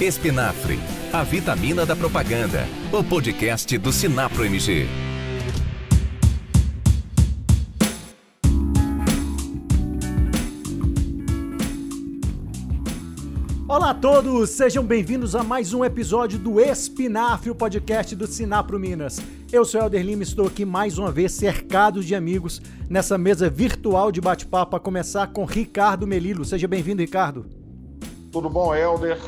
Espinafre, a vitamina da propaganda. O podcast do Sinapro MG. Olá a todos, sejam bem-vindos a mais um episódio do Espinafre, o podcast do Sinapro Minas. Eu sou Helder Lima e estou aqui mais uma vez cercado de amigos nessa mesa virtual de bate-papo a começar com Ricardo Melilo. Seja bem-vindo, Ricardo. Tudo bom, Helder?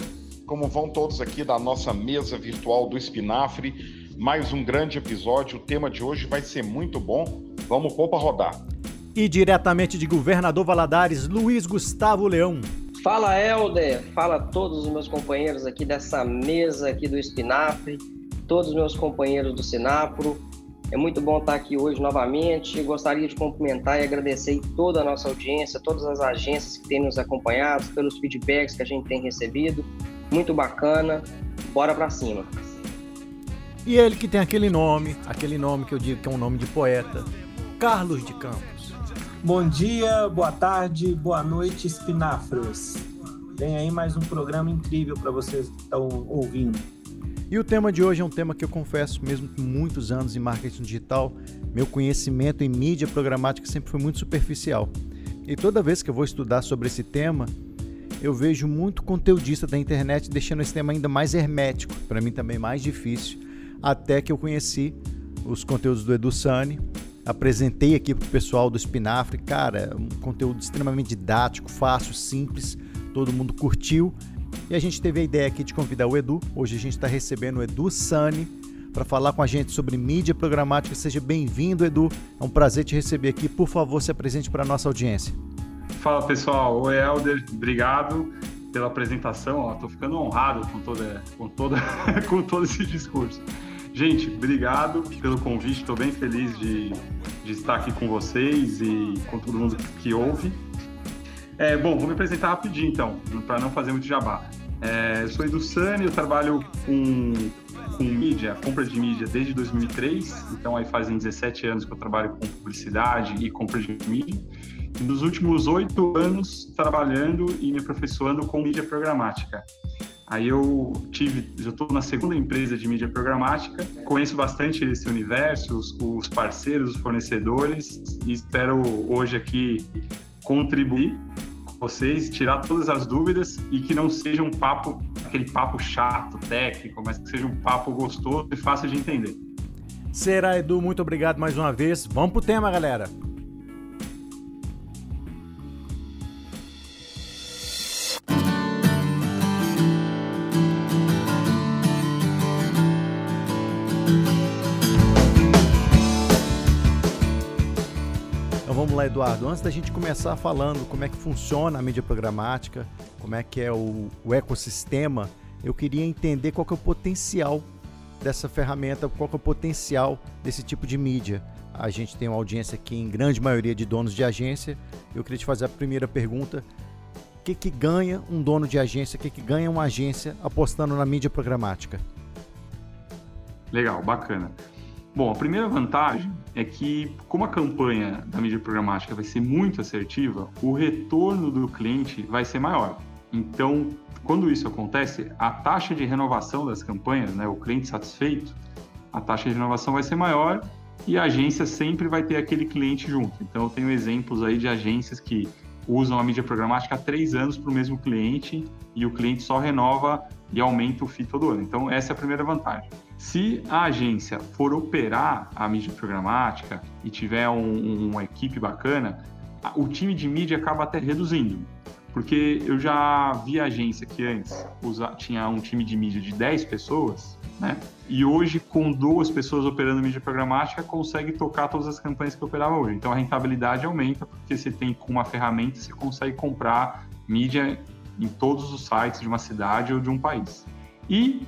Como vão todos aqui da nossa mesa virtual do Espinafre? Mais um grande episódio. O tema de hoje vai ser muito bom. Vamos pôr para rodar. E diretamente de Governador Valadares, Luiz Gustavo Leão. Fala, Helder. Fala todos os meus companheiros aqui dessa mesa aqui do Espinafre, todos os meus companheiros do Sinapro. É muito bom estar aqui hoje novamente. Gostaria de cumprimentar e agradecer toda a nossa audiência, todas as agências que têm nos acompanhado, pelos feedbacks que a gente tem recebido muito bacana. Bora pra cima. E ele que tem aquele nome, aquele nome que eu digo que é um nome de poeta, Carlos de Campos. Bom dia, boa tarde, boa noite, espinafros. Tem aí mais um programa incrível para vocês que estão ouvindo. E o tema de hoje é um tema que eu confesso, mesmo com muitos anos em marketing digital, meu conhecimento em mídia programática sempre foi muito superficial. E toda vez que eu vou estudar sobre esse tema, eu vejo muito conteudista da internet deixando esse tema ainda mais hermético, para mim também mais difícil, até que eu conheci os conteúdos do Edu Sani, apresentei aqui para o pessoal do Espinafre, cara, um conteúdo extremamente didático, fácil, simples, todo mundo curtiu. E a gente teve a ideia aqui de convidar o Edu. Hoje a gente está recebendo o Edu Sani para falar com a gente sobre mídia programática. Seja bem-vindo, Edu. É um prazer te receber aqui. Por favor, se apresente para a nossa audiência. Fala pessoal, oi Helder, obrigado pela apresentação. Estou ficando honrado com toda, com toda, com todo esse discurso. Gente, obrigado pelo convite. Estou bem feliz de, de estar aqui com vocês e com todo mundo que ouve. É, bom, vou me apresentar rapidinho então, para não fazer muito jabá. É, eu sou Sani, eu trabalho com, com mídia, compra de mídia desde 2003, então aí fazem 17 anos que eu trabalho com publicidade e compra de mídia nos últimos oito anos trabalhando e me aperfeiçoando com mídia programática. Aí eu tive, já estou na segunda empresa de mídia programática, conheço bastante esse universo, os, os parceiros, os fornecedores, e espero hoje aqui contribuir com vocês, tirar todas as dúvidas e que não seja um papo, aquele papo chato, técnico, mas que seja um papo gostoso e fácil de entender. Será, Edu, muito obrigado mais uma vez. Vamos pro tema, galera. Lá, Eduardo, antes da gente começar falando como é que funciona a mídia programática, como é que é o, o ecossistema, eu queria entender qual que é o potencial dessa ferramenta, qual que é o potencial desse tipo de mídia. A gente tem uma audiência aqui em grande maioria de donos de agência. Eu queria te fazer a primeira pergunta. O que, que ganha um dono de agência, o que, que ganha uma agência apostando na mídia programática? Legal, bacana. Bom, a primeira vantagem é que, como a campanha da mídia programática vai ser muito assertiva, o retorno do cliente vai ser maior. Então, quando isso acontece, a taxa de renovação das campanhas, né, o cliente satisfeito, a taxa de renovação vai ser maior e a agência sempre vai ter aquele cliente junto. Então, eu tenho exemplos aí de agências que usam a mídia programática há três anos para o mesmo cliente e o cliente só renova e aumenta o FII todo ano. Então, essa é a primeira vantagem. Se a agência for operar a mídia programática e tiver um, uma equipe bacana, o time de mídia acaba até reduzindo. Porque eu já vi agência que antes usa, tinha um time de mídia de 10 pessoas, né? E hoje, com duas pessoas operando mídia programática, consegue tocar todas as campanhas que operava hoje. Então a rentabilidade aumenta, porque você tem com uma ferramenta, você consegue comprar mídia em todos os sites de uma cidade ou de um país. E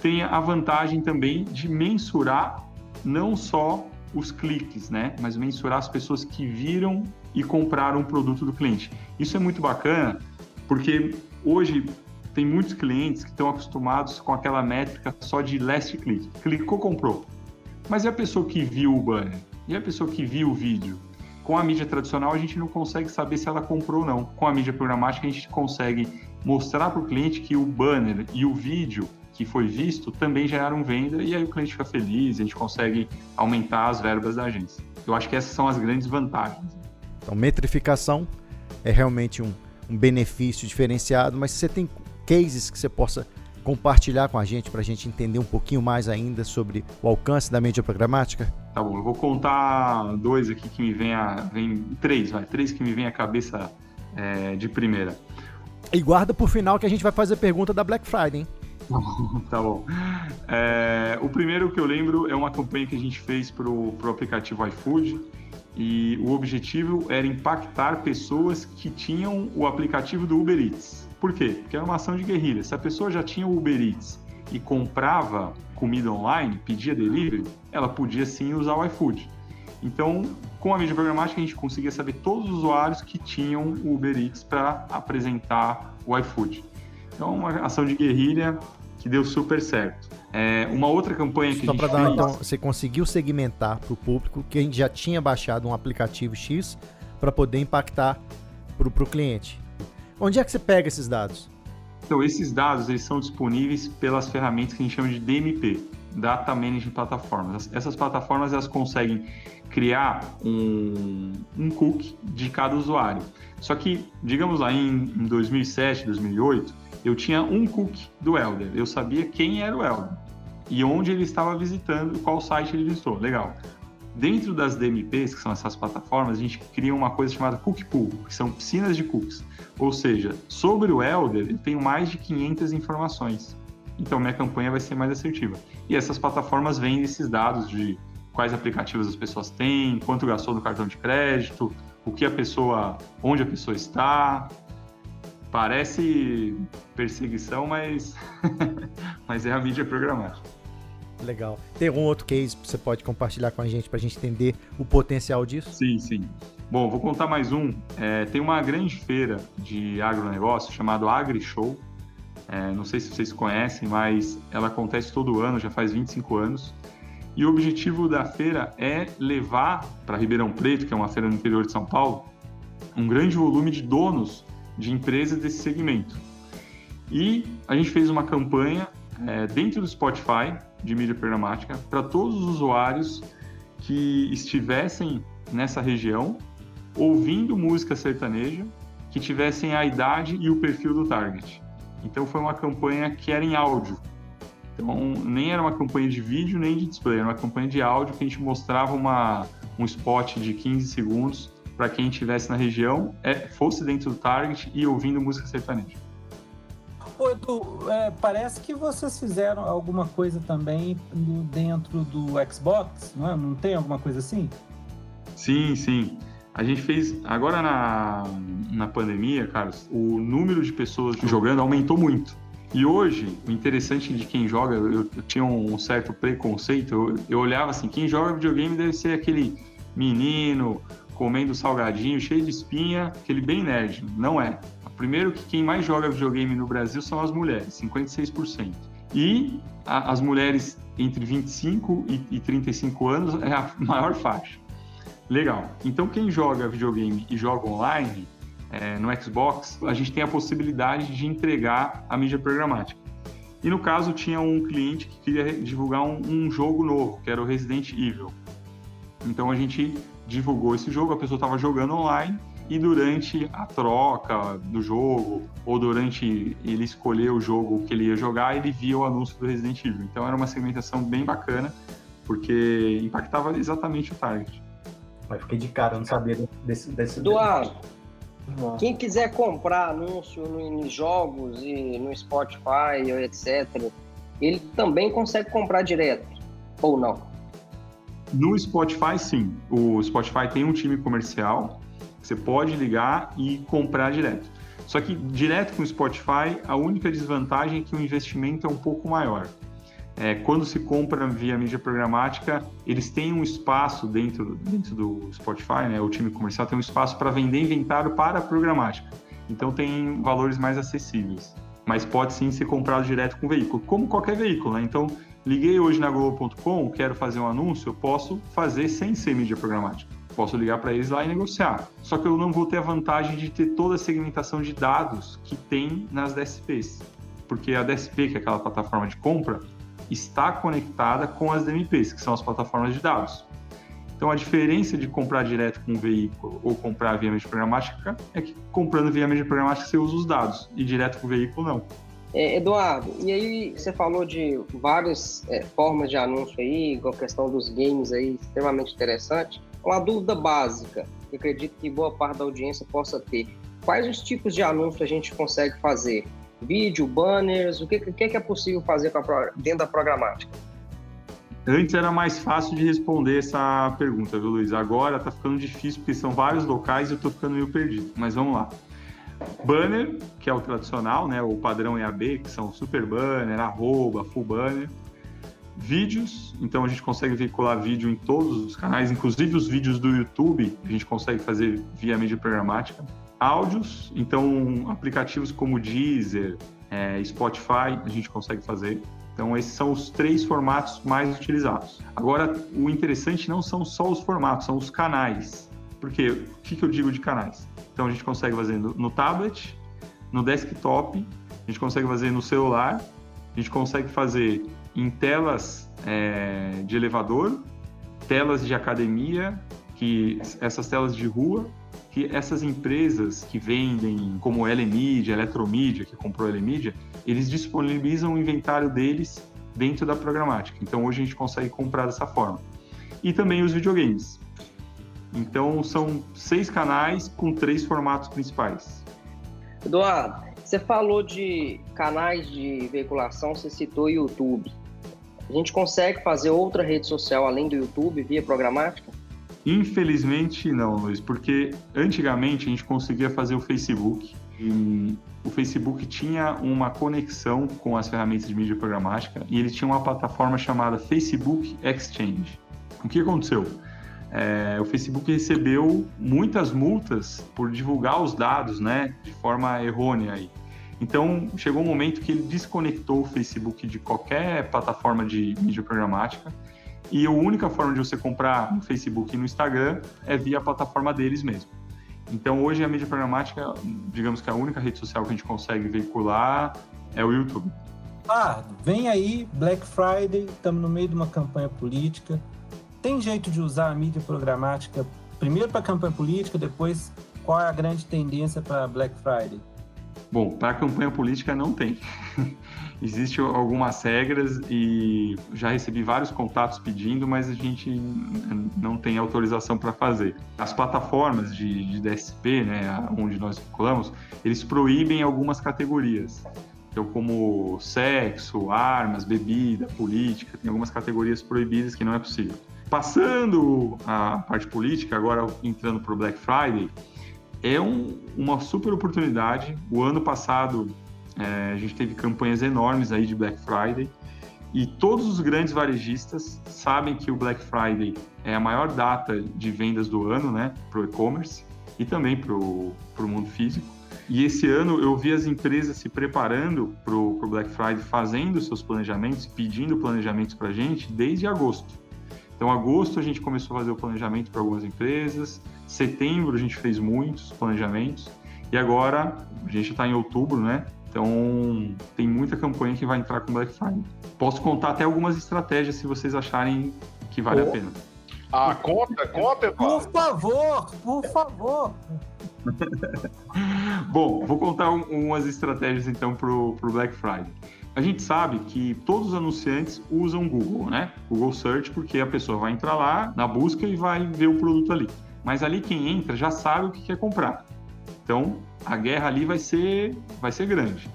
tem a vantagem também de mensurar não só os cliques, né, mas mensurar as pessoas que viram e compraram o produto do cliente. Isso é muito bacana, porque hoje tem muitos clientes que estão acostumados com aquela métrica só de last click. Clicou, comprou. Mas e a pessoa que viu o banner? E a pessoa que viu o vídeo? Com a mídia tradicional, a gente não consegue saber se ela comprou ou não. Com a mídia programática, a gente consegue mostrar para o cliente que o banner e o vídeo que foi visto também geraram venda e aí o cliente fica feliz, a gente consegue aumentar as verbas da agência. Eu acho que essas são as grandes vantagens. Então, metrificação é realmente um, um benefício diferenciado, mas você tem cases que você possa compartilhar com a gente para a gente entender um pouquinho mais ainda sobre o alcance da mídia programática? Tá bom, eu vou contar dois aqui que me vem a. Vem, três, vai, três que me vem à cabeça é, de primeira. E guarda por final que a gente vai fazer pergunta da Black Friday, hein? tá bom. É, o primeiro que eu lembro é uma campanha que a gente fez para o aplicativo iFood e o objetivo era impactar pessoas que tinham o aplicativo do Uber Eats. Por quê? Porque era uma ação de guerrilha. Se a pessoa já tinha o Uber Eats e comprava comida online, pedia delivery, ela podia sim usar o iFood. Então, com a mídia programática, a gente conseguia saber todos os usuários que tinham o Uber Eats para apresentar o iFood. Então, uma ação de guerrilha que deu super certo. É, uma outra campanha que Só a gente dar, fez... então, você conseguiu segmentar para o público que a gente já tinha baixado um aplicativo X para poder impactar para o cliente. Onde é que você pega esses dados? Então, esses dados eles são disponíveis pelas ferramentas que a gente chama de DMP, Data Management Platforms. Essas plataformas elas conseguem criar um, um cookie de cada usuário. Só que, digamos lá, em, em 2007, 2008, eu tinha um cookie do Elder. Eu sabia quem era o Elder e onde ele estava visitando, qual site ele visitou. Legal. Dentro das DMPs, que são essas plataformas, a gente cria uma coisa chamada Cookie Pool, que são piscinas de cookies. Ou seja, sobre o Elder, eu tenho mais de 500 informações. Então, minha campanha vai ser mais assertiva. E essas plataformas vendem esses dados de quais aplicativos as pessoas têm, quanto gastou no cartão de crédito, o que a pessoa, onde a pessoa está. Parece perseguição, mas, mas é a mídia programática. Legal. Tem algum outro case que você pode compartilhar com a gente para a gente entender o potencial disso? Sim, sim. Bom, vou contar mais um. É, tem uma grande feira de agronegócio chamada AgriShow. É, não sei se vocês conhecem, mas ela acontece todo ano, já faz 25 anos. E o objetivo da feira é levar para Ribeirão Preto, que é uma feira no interior de São Paulo, um grande volume de donos de empresas desse segmento. E a gente fez uma campanha é, dentro do Spotify de mídia programática para todos os usuários que estivessem nessa região ouvindo música sertaneja, que tivessem a idade e o perfil do target. Então foi uma campanha que era em áudio. Então nem era uma campanha de vídeo nem de display, era uma campanha de áudio que a gente mostrava uma, um spot de 15 segundos para quem estivesse na região, é, fosse dentro do target e ouvindo música sertaneja. Ô, Edu, é, parece que vocês fizeram alguma coisa também dentro do Xbox, não é? Não tem alguma coisa assim? Sim, sim. A gente fez, agora na, na pandemia, Carlos, o número de pessoas jogando aumentou muito. E hoje, o interessante de quem joga, eu, eu tinha um certo preconceito, eu, eu olhava assim, quem joga videogame deve ser aquele menino comendo salgadinho, cheio de espinha, aquele bem nerd. Não é. Primeiro que quem mais joga videogame no Brasil são as mulheres, 56%. E a, as mulheres entre 25 e, e 35 anos é a maior faixa. Legal. Então quem joga videogame e joga online, é, no Xbox, a gente tem a possibilidade de entregar a mídia programática. E no caso tinha um cliente que queria divulgar um, um jogo novo, que era o Resident Evil. Então a gente divulgou esse jogo, a pessoa estava jogando online e durante a troca do jogo ou durante ele escolher o jogo que ele ia jogar, ele via o anúncio do Resident Evil. Então era uma segmentação bem bacana, porque impactava exatamente o target. Mas fiquei de cara, não sabia desse... desse Eduardo, quem quiser comprar anúncio em jogos e no Spotify, etc., ele também consegue comprar direto, ou não? No Spotify, sim. O Spotify tem um time comercial, você pode ligar e comprar direto. Só que direto com o Spotify, a única desvantagem é que o investimento é um pouco maior. É, quando se compra via mídia programática, eles têm um espaço dentro, dentro do Spotify, né? o time comercial tem um espaço para vender inventário para a programática. Então tem valores mais acessíveis. Mas pode sim ser comprado direto com o veículo, como qualquer veículo. Né? Então, liguei hoje na Globo.com, quero fazer um anúncio, eu posso fazer sem ser mídia programática. posso ligar para eles lá e negociar. Só que eu não vou ter a vantagem de ter toda a segmentação de dados que tem nas DSPs. Porque a DSP, que é aquela plataforma de compra, está conectada com as DMPs, que são as plataformas de dados. Então, a diferença de comprar direto com um veículo ou comprar via mídia programática é que comprando via mídia programática você usa os dados e direto com o veículo não. É, Eduardo, e aí você falou de várias é, formas de anúncio aí, com a questão dos games aí, extremamente interessante. Uma dúvida básica, que acredito que boa parte da audiência possa ter. Quais os tipos de anúncio a gente consegue fazer? Vídeo, banners, o que, que é possível fazer dentro da programática? Antes era mais fácil de responder essa pergunta, viu, Luiz? Agora tá ficando difícil porque são vários locais e eu tô ficando meio perdido. Mas vamos lá. Banner, que é o tradicional, né? O padrão EAB, que são super banner, arroba, full banner. Vídeos, então a gente consegue veicular vídeo em todos os canais, inclusive os vídeos do YouTube, a gente consegue fazer via mídia programática. Áudios, então aplicativos como Deezer, é, Spotify, a gente consegue fazer. Então, esses são os três formatos mais utilizados. Agora, o interessante não são só os formatos, são os canais. Por quê? O que, que eu digo de canais? Então, a gente consegue fazer no, no tablet, no desktop, a gente consegue fazer no celular, a gente consegue fazer em telas é, de elevador, telas de academia, que essas telas de rua, que essas empresas que vendem, como Elemídia, Eletromídia, que comprou Elemídia, eles disponibilizam o inventário deles dentro da programática. Então hoje a gente consegue comprar dessa forma. E também os videogames. Então são seis canais com três formatos principais. Eduardo, você falou de canais de veiculação, você citou YouTube. A gente consegue fazer outra rede social além do YouTube via programática? Infelizmente não, Luiz, porque antigamente a gente conseguia fazer o Facebook o Facebook tinha uma conexão com as ferramentas de mídia programática e ele tinha uma plataforma chamada Facebook Exchange. O que aconteceu? É, o Facebook recebeu muitas multas por divulgar os dados, né, de forma errônea aí. Então chegou um momento que ele desconectou o Facebook de qualquer plataforma de mídia programática e a única forma de você comprar no Facebook e no Instagram é via a plataforma deles mesmo. Então, hoje a mídia programática, digamos que a única rede social que a gente consegue veicular é o YouTube. Ah, vem aí Black Friday, estamos no meio de uma campanha política. Tem jeito de usar a mídia programática primeiro para campanha política, depois qual é a grande tendência para Black Friday? Bom, para campanha política não tem. Existem algumas regras e já recebi vários contatos pedindo, mas a gente não tem autorização para fazer. As plataformas de, de DSP, né, onde nós vinculamos, eles proíbem algumas categorias. Então, como sexo, armas, bebida, política, tem algumas categorias proibidas que não é possível. Passando a parte política, agora entrando para o Black Friday, é um, uma super oportunidade. O ano passado é, a gente teve campanhas enormes aí de Black Friday e todos os grandes varejistas sabem que o Black Friday é a maior data de vendas do ano, né, para o e-commerce e também para o mundo físico. E esse ano eu vi as empresas se preparando para o Black Friday, fazendo seus planejamentos, pedindo planejamentos para a gente desde agosto. Então, agosto a gente começou a fazer o planejamento para algumas empresas, setembro a gente fez muitos planejamentos, e agora a gente está em outubro, né? Então, tem muita campanha que vai entrar com Black Friday. Posso contar até algumas estratégias se vocês acharem que vale oh. a pena. Ah, conta, conta, Por favor, por favor. Bom, vou contar umas estratégias então para o Black Friday. A gente sabe que todos os anunciantes usam Google, né? Google Search, porque a pessoa vai entrar lá na busca e vai ver o produto ali. Mas ali quem entra já sabe o que quer comprar. Então, a guerra ali vai ser, vai ser grande.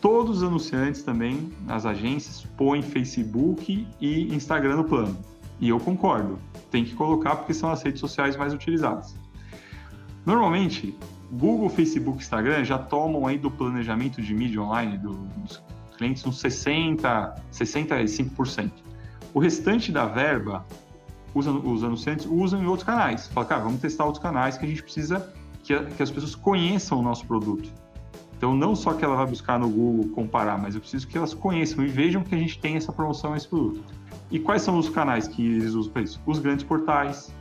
Todos os anunciantes também, as agências, põem Facebook e Instagram no plano. E eu concordo, tem que colocar porque são as redes sociais mais utilizadas. Normalmente, Google, Facebook, Instagram já tomam aí do planejamento de mídia online dos clientes uns 60, 65%. O restante da verba, os, os anunciantes usam em outros canais. Fala, cara, vamos testar outros canais que a gente precisa que, a, que as pessoas conheçam o nosso produto. Então, não só que ela vai buscar no Google comparar, mas eu preciso que elas conheçam e vejam que a gente tem essa promoção, esse produto. E quais são os canais que eles usam para isso? Os grandes portais,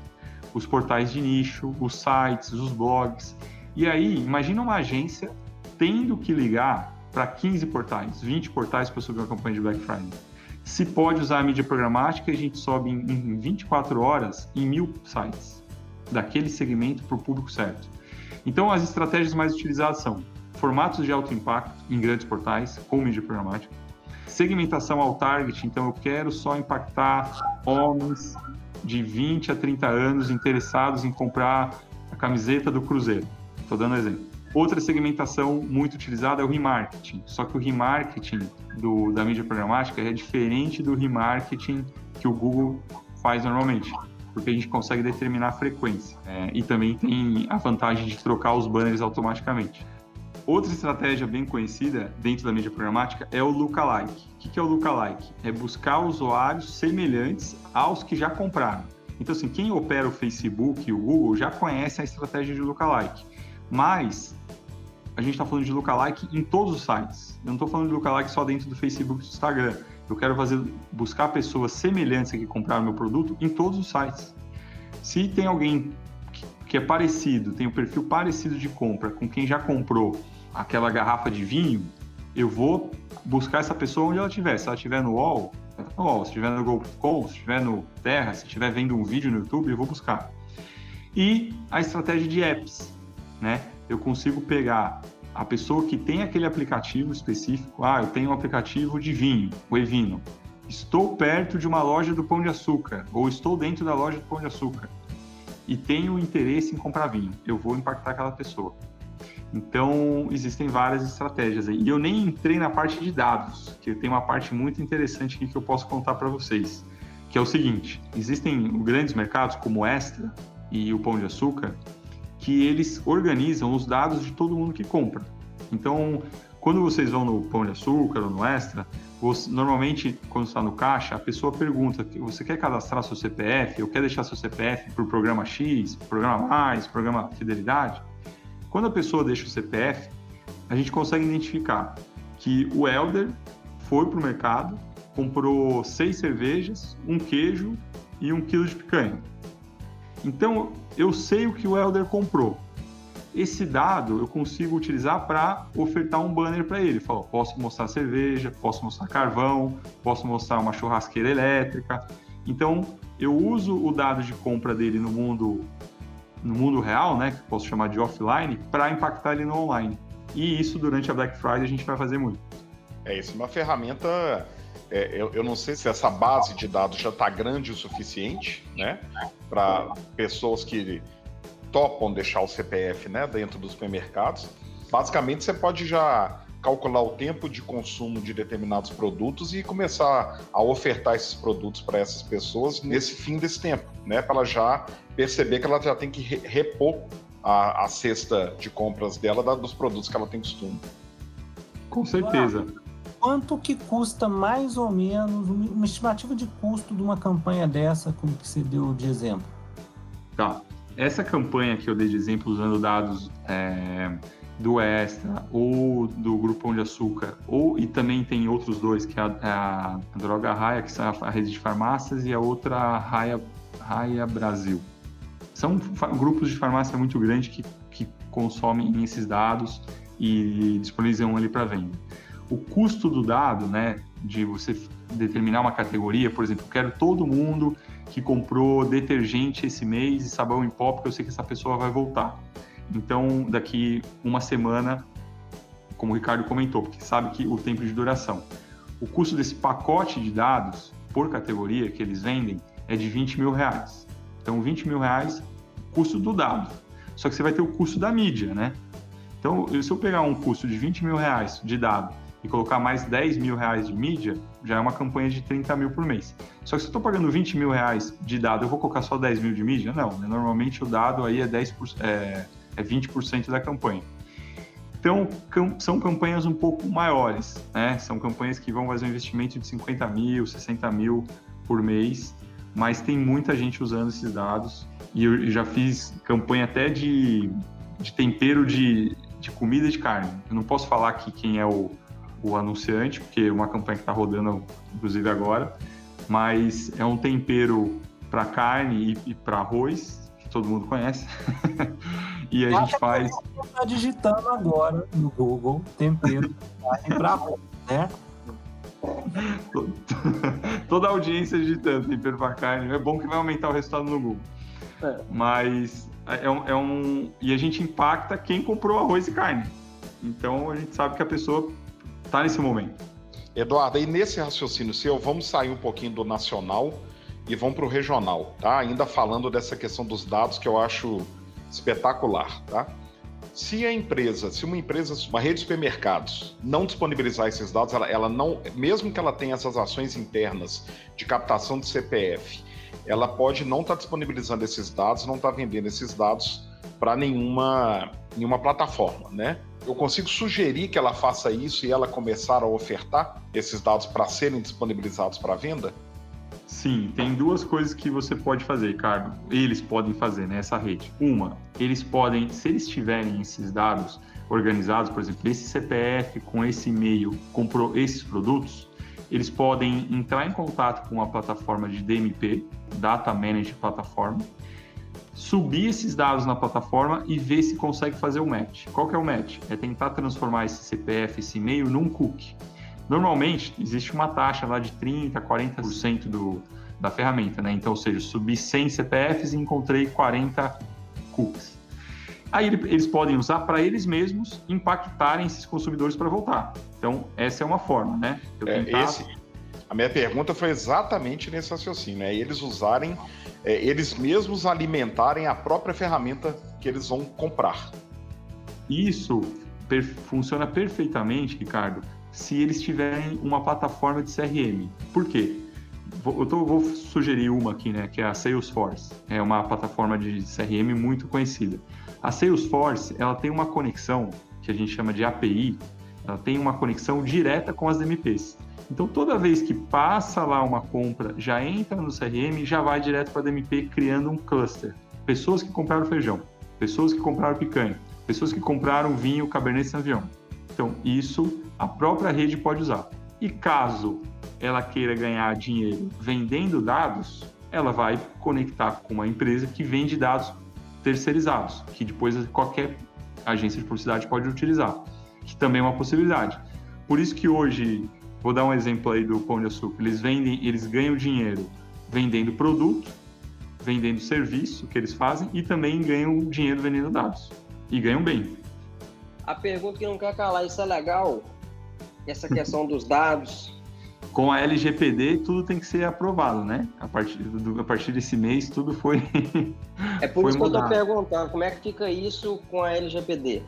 os portais de nicho, os sites, os blogs. E aí, imagina uma agência tendo que ligar para 15 portais, 20 portais para subir uma campanha de Black Friday. Se pode usar a mídia programática, a gente sobe em, em 24 horas em mil sites daquele segmento para o público certo. Então, as estratégias mais utilizadas são formatos de alto impacto em grandes portais, com mídia programática, segmentação ao target, então eu quero só impactar homens de 20 a 30 anos interessados em comprar a camiseta do Cruzeiro. Estou dando exemplo. Outra segmentação muito utilizada é o remarketing. Só que o remarketing do, da mídia programática é diferente do remarketing que o Google faz normalmente, porque a gente consegue determinar a frequência. É, e também tem a vantagem de trocar os banners automaticamente. Outra estratégia bem conhecida dentro da mídia programática é o lookalike. O que é o lookalike? É buscar usuários semelhantes aos que já compraram. Então, assim, quem opera o Facebook e o Google já conhece a estratégia de lookalike. Mas a gente está falando de lookalike em todos os sites. Eu não estou falando de lookalike só dentro do Facebook e do Instagram. Eu quero fazer, buscar pessoas semelhantes que compraram meu produto em todos os sites. Se tem alguém que é parecido, tem um perfil parecido de compra com quem já comprou aquela garrafa de vinho, eu vou buscar essa pessoa onde ela estiver. Se ela estiver no UOL, no UOL. Se estiver no Google.com, se estiver no Terra, se estiver vendo um vídeo no YouTube, eu vou buscar. E a estratégia de apps, né? Eu consigo pegar a pessoa que tem aquele aplicativo específico. Ah, eu tenho um aplicativo de vinho, o Evino. Estou perto de uma loja do Pão de Açúcar, ou estou dentro da loja do Pão de Açúcar, e tenho interesse em comprar vinho. Eu vou impactar aquela pessoa. Então, existem várias estratégias aí. E eu nem entrei na parte de dados, que tem uma parte muito interessante aqui que eu posso contar para vocês, que é o seguinte: existem grandes mercados como Extra e o Pão de Açúcar, que eles organizam os dados de todo mundo que compra. Então, quando vocês vão no Pão de Açúcar ou no Extra, você, normalmente, quando está no caixa, a pessoa pergunta: você quer cadastrar seu CPF? Ou quer deixar seu CPF para o programa X, programa Mais, programa Fidelidade? Quando a pessoa deixa o CPF, a gente consegue identificar que o Elder foi para o mercado, comprou seis cervejas, um queijo e um quilo de picanha. Então, eu sei o que o Elder comprou. Esse dado eu consigo utilizar para ofertar um banner para ele. Falo, posso mostrar cerveja, posso mostrar carvão, posso mostrar uma churrasqueira elétrica. Então, eu uso o dado de compra dele no mundo no mundo real, né, que posso chamar de offline, para impactar ele no online. E isso durante a Black Friday a gente vai fazer muito. É isso, uma ferramenta. É, eu, eu, não sei se essa base de dados já está grande o suficiente, né, para pessoas que topam deixar o CPF, né, dentro dos supermercados. Basicamente, você pode já calcular o tempo de consumo de determinados produtos e começar a ofertar esses produtos para essas pessoas nesse fim desse tempo, né? Para ela já perceber que ela já tem que repor a, a cesta de compras dela da, dos produtos que ela tem costume. Com certeza. Quanto que custa mais ou menos uma estimativa de custo de uma campanha dessa, como que você deu de exemplo? Tá. Essa campanha que eu dei de exemplo usando dados é, do Extra ou do Grupo Pão de Açúcar, ou e também tem outros dois, que é a, é a, Droga Raia, que é a rede de farmácias, e a outra Raia, Raia Brasil. São grupos de farmácia muito grandes que, que consomem esses dados e disponibilizam ele para venda. O custo do dado, né, de você determinar uma categoria, por exemplo, quero todo mundo que comprou detergente esse mês e sabão em pó, porque eu sei que essa pessoa vai voltar. Então, daqui uma semana, como o Ricardo comentou, porque sabe que o tempo de duração. O custo desse pacote de dados por categoria que eles vendem é de 20 mil reais. Então, 20 mil reais, custo do dado. Só que você vai ter o custo da mídia, né? Então, se eu pegar um custo de 20 mil reais de dado e colocar mais 10 mil reais de mídia, já é uma campanha de 30 mil por mês. Só que se eu estou pagando 20 mil reais de dado, eu vou colocar só 10 mil de mídia? Não, né? normalmente o dado aí é 10%, é, é 20% da campanha. Então, são campanhas um pouco maiores, né? São campanhas que vão fazer um investimento de 50 mil, 60 mil por mês, mas tem muita gente usando esses dados. E eu já fiz campanha até de, de tempero de, de comida de carne. Eu não posso falar aqui quem é o, o anunciante, porque é uma campanha que está rodando, inclusive agora, mas é um tempero para carne e, e para arroz todo mundo conhece. e a gente faz. Está digitando agora no Google tempero para né? Toda a audiência digitando tempero para carne. É bom que vai aumentar o resultado no Google. É. Mas é um, é um. E a gente impacta quem comprou arroz e carne. Então a gente sabe que a pessoa está nesse momento. Eduardo, e nesse raciocínio seu, vamos sair um pouquinho do nacional e vamos para o regional, tá? Ainda falando dessa questão dos dados que eu acho espetacular, tá? Se a empresa, se uma empresa, uma rede de supermercados, não disponibilizar esses dados, ela, ela não, mesmo que ela tenha essas ações internas de captação de CPF, ela pode não estar tá disponibilizando esses dados, não estar tá vendendo esses dados para nenhuma, nenhuma plataforma, né? Eu consigo sugerir que ela faça isso e ela começar a ofertar esses dados para serem disponibilizados para venda? Sim, tem duas coisas que você pode fazer, Ricardo. Eles podem fazer nessa rede. Uma, eles podem, se eles tiverem esses dados organizados, por exemplo, esse CPF com esse e-mail comprou esses produtos, eles podem entrar em contato com a plataforma de DMP, Data Management Platform, subir esses dados na plataforma e ver se consegue fazer o match. Qual que é o match? É tentar transformar esse CPF, esse e-mail, num cookie. Normalmente, existe uma taxa lá de 30%, 40% do, da ferramenta, né? Então, ou seja, subi 100 CPFs e encontrei 40 cookies. Aí eles podem usar para eles mesmos impactarem esses consumidores para voltar. Então, essa é uma forma, né? É, tentar... esse, a minha pergunta foi exatamente nesse raciocínio, é eles usarem, é, eles mesmos alimentarem a própria ferramenta que eles vão comprar. Isso per funciona perfeitamente, Ricardo, se eles tiverem uma plataforma de CRM. Por quê? Eu tô, vou sugerir uma aqui, né, que é a Salesforce. É uma plataforma de CRM muito conhecida. A Salesforce, ela tem uma conexão que a gente chama de API, ela tem uma conexão direta com as DMPs. Então, toda vez que passa lá uma compra, já entra no CRM e já vai direto para a DMP criando um cluster. Pessoas que compraram feijão, pessoas que compraram picanha, pessoas que compraram vinho Cabernet Sauvignon. Então, isso a própria rede pode usar. E caso ela queira ganhar dinheiro vendendo dados, ela vai conectar com uma empresa que vende dados terceirizados, que depois qualquer agência de publicidade pode utilizar, que também é uma possibilidade. Por isso que hoje Vou dar um exemplo aí do Pão de Açúcar. Eles vendem, eles ganham dinheiro vendendo produto, vendendo serviço que eles fazem e também ganham dinheiro vendendo dados. E ganham bem. A pergunta que não quer calar, isso é legal? Essa questão dos dados. Com a LGPD, tudo tem que ser aprovado, né? A partir, do, a partir desse mês, tudo foi. É por isso que mudado. eu estou perguntando, como é que fica isso com a LGPD?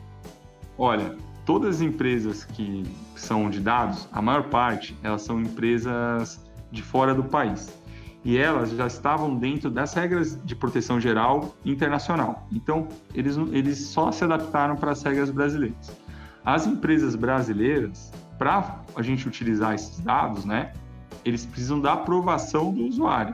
Olha, todas as empresas que são de dados, a maior parte, elas são empresas de fora do país. E elas já estavam dentro das regras de proteção geral internacional. Então, eles, eles só se adaptaram para as regras brasileiras. As empresas brasileiras, para a gente utilizar esses dados, né, eles precisam da aprovação do usuário.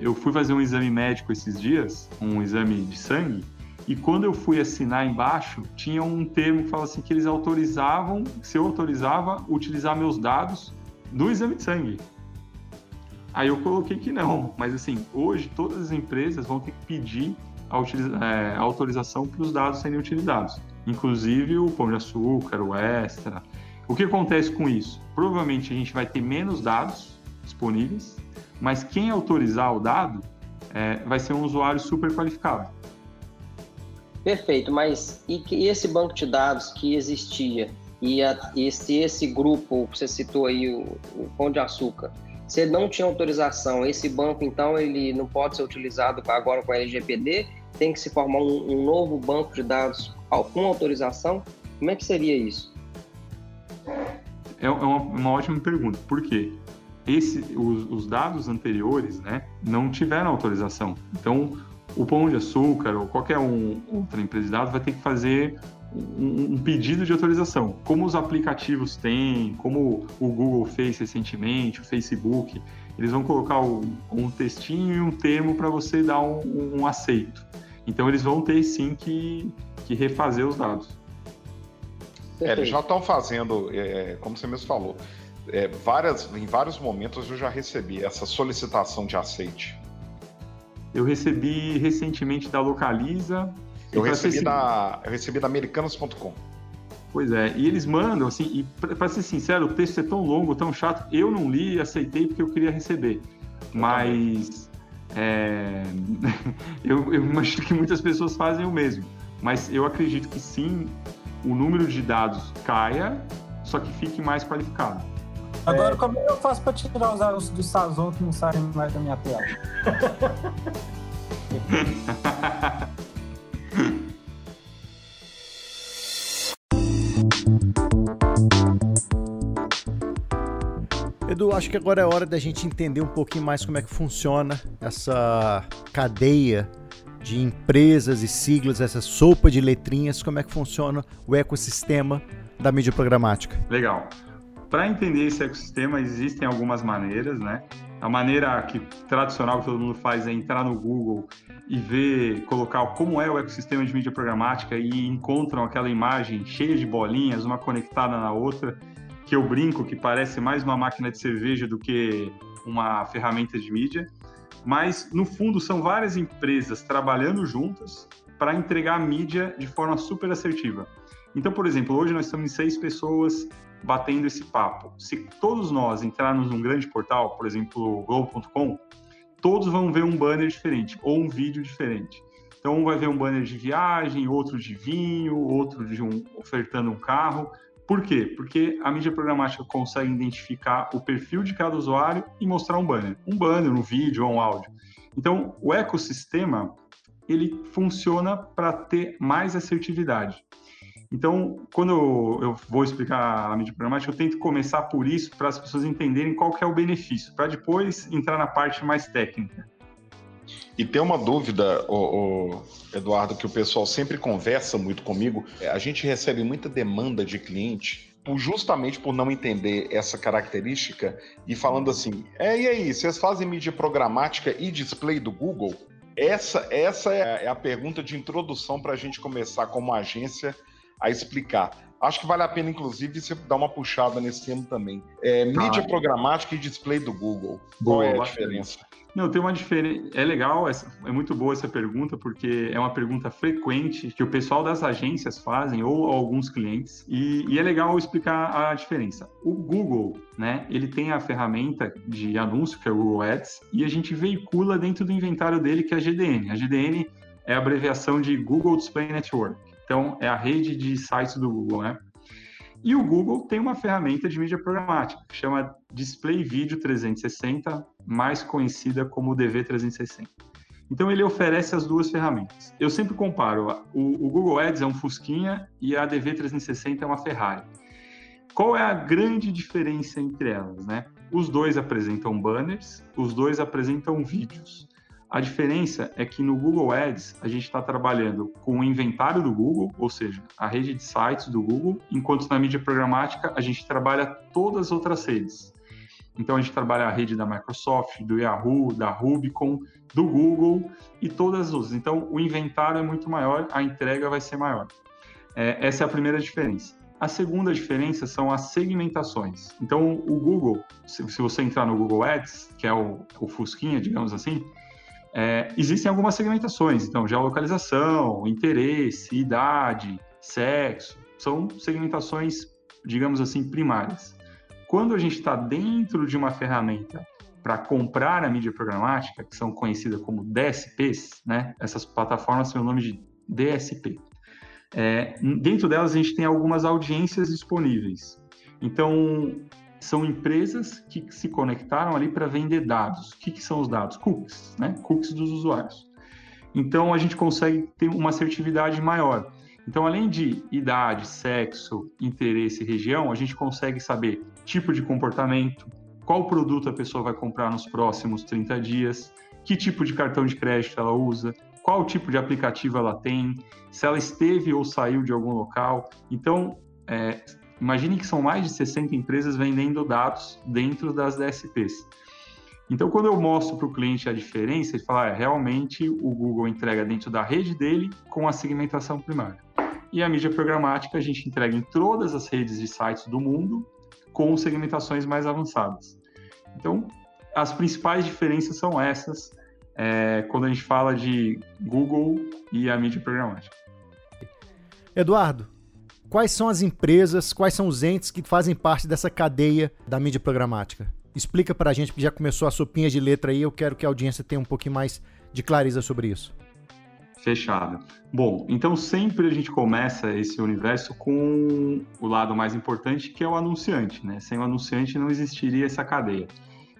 Eu fui fazer um exame médico esses dias, um exame de sangue, e quando eu fui assinar embaixo, tinha um termo que fala assim que eles autorizavam, se eu autorizava, utilizar meus dados no exame de sangue. Aí eu coloquei que não, mas assim, hoje todas as empresas vão ter que pedir a, é, a autorização para os dados serem utilizados, inclusive o pão de açúcar, o extra. O que acontece com isso? Provavelmente a gente vai ter menos dados disponíveis, mas quem autorizar o dado é, vai ser um usuário super qualificado. Perfeito, mas e que esse banco de dados que existia e, a, se esse grupo, você citou aí o, o Pão de Açúcar, se não tinha autorização, esse banco então ele não pode ser utilizado agora com a LGPD, tem que se formar um, um novo banco de dados com autorização? Como é que seria isso? É uma, uma ótima pergunta. Por quê? Esse, os, os, dados anteriores né, não tiveram autorização. Então, o Pão de Açúcar ou qualquer um, outra empresa de dados vai ter que fazer um, um, pedido de autorização. Como os aplicativos têm, como o Google fez recentemente, o Facebook, eles vão colocar um, um textinho e um termo para você dar um, um, aceito. Então eles vão ter sim que, que refazer os dados. É, eles já estão fazendo, é, como você mesmo falou, é, várias, em vários momentos eu já recebi essa solicitação de aceite Eu recebi recentemente da Localiza. Eu recebi, da, eu recebi da americanos.com. Pois é, e eles mandam, assim, e para ser sincero, o texto é tão longo, tão chato, eu não li e aceitei porque eu queria receber. Mas é, eu, eu imagino que muitas pessoas fazem o mesmo. Mas eu acredito que sim, o número de dados caia, só que fique mais qualificado. Agora, é... como eu faço para tirar os anúncios do Sazon que não saem mais da minha tela? Edu, acho que agora é hora da gente entender um pouquinho mais como é que funciona essa cadeia de empresas e siglas, essa sopa de letrinhas, como é que funciona o ecossistema da mídia programática. Legal. Para entender esse ecossistema, existem algumas maneiras, né? A maneira que tradicional que todo mundo faz é entrar no Google e ver, colocar como é o ecossistema de mídia programática e encontram aquela imagem cheia de bolinhas, uma conectada na outra, que eu brinco que parece mais uma máquina de cerveja do que uma ferramenta de mídia. Mas, no fundo, são várias empresas trabalhando juntas para entregar mídia de forma super assertiva. Então, por exemplo, hoje nós estamos em seis pessoas batendo esse papo. Se todos nós entrarmos num grande portal, por exemplo, Globo.com, todos vão ver um banner diferente ou um vídeo diferente. Então, um vai ver um banner de viagem, outro de vinho, outro de um ofertando um carro. Por quê? Porque a mídia programática consegue identificar o perfil de cada usuário e mostrar um banner. Um banner, um vídeo ou um áudio. Então, o ecossistema, ele funciona para ter mais assertividade. Então, quando eu, vou explicar a mídia programática, eu tento começar por isso para as pessoas entenderem qual que é o benefício, para depois entrar na parte mais técnica. E tem uma dúvida, Eduardo, que o pessoal sempre conversa muito comigo. É, a gente recebe muita demanda de cliente justamente por não entender essa característica e falando assim: é, e aí, vocês fazem mídia programática e display do Google? Essa, essa é a pergunta de introdução para a gente começar como agência a explicar. Acho que vale a pena, inclusive, você dar uma puxada nesse tema também. É, mídia ah, programática e display do Google. Qual é a diferença? Não, tem uma diferença. É legal, é muito boa essa pergunta, porque é uma pergunta frequente que o pessoal das agências fazem, ou alguns clientes, e, e, é legal explicar a diferença. O Google, né, ele tem a ferramenta de anúncio, que é o Google Ads, e a gente veicula dentro do inventário dele, que é a GDN. A GDN é a abreviação de Google Display Network. Então, é a rede de sites do Google, né? E o Google tem uma ferramenta de mídia programática que chama Display Video 360, mais conhecida como DV360. Então ele oferece as duas ferramentas. Eu sempre comparo, o, o Google Ads é um Fusquinha e a DV360 é uma Ferrari. Qual é a grande diferença entre elas, né? Os dois apresentam banners, os dois apresentam vídeos. A diferença é que no Google Ads a gente está trabalhando com o inventário do Google, ou seja, a rede de sites do Google, enquanto na mídia programática a gente trabalha todas as outras redes. Então a gente trabalha a rede da Microsoft, do Yahoo, da Rubicon, do Google e todas as outras. Então o inventário é muito maior, a entrega vai ser maior. É, essa é a primeira diferença. A segunda diferença são as segmentações. Então o Google, se, se você entrar no Google Ads, que é o, o Fusquinha, digamos assim, é, existem algumas segmentações, então geolocalização, interesse, idade, sexo, são segmentações, digamos assim, primárias. Quando a gente está dentro de uma ferramenta para comprar a mídia programática, que são conhecidas como DSPs, né? essas plataformas têm o nome de DSP. É, dentro delas a gente tem algumas audiências disponíveis. Então, são empresas que se conectaram ali para vender dados. O que, que, são os dados? Cookies, né? Cookies dos usuários. Então a gente consegue ter uma assertividade maior. Então, além de idade, sexo, interesse e região, a gente consegue saber tipo de comportamento, qual produto a pessoa vai comprar nos próximos 30 dias, que tipo de cartão de crédito ela usa, qual tipo de aplicativo ela tem, se ela esteve ou saiu de algum local. Então, é, Imagine que são mais de 60 empresas vendendo dados dentro das DSPs. Então, quando eu mostro para o cliente a diferença, ele fala, ah, realmente o Google entrega dentro da rede dele com a segmentação primária. E a mídia programática a gente entrega em todas as redes de sites do mundo com segmentações mais avançadas. Então, as principais diferenças são essas. é, quando a gente fala de Google e a mídia programática. Eduardo, quais são as empresas, quais são os entes que fazem parte dessa cadeia da mídia programática? Explica para a gente, porque já começou a sopinha de letra aí, eu quero que a audiência tenha um pouquinho mais de clareza sobre isso. Fechado. Bom, então sempre a gente começa esse universo com o lado mais importante, que é o anunciante, né? Sem o anunciante não existiria essa cadeia.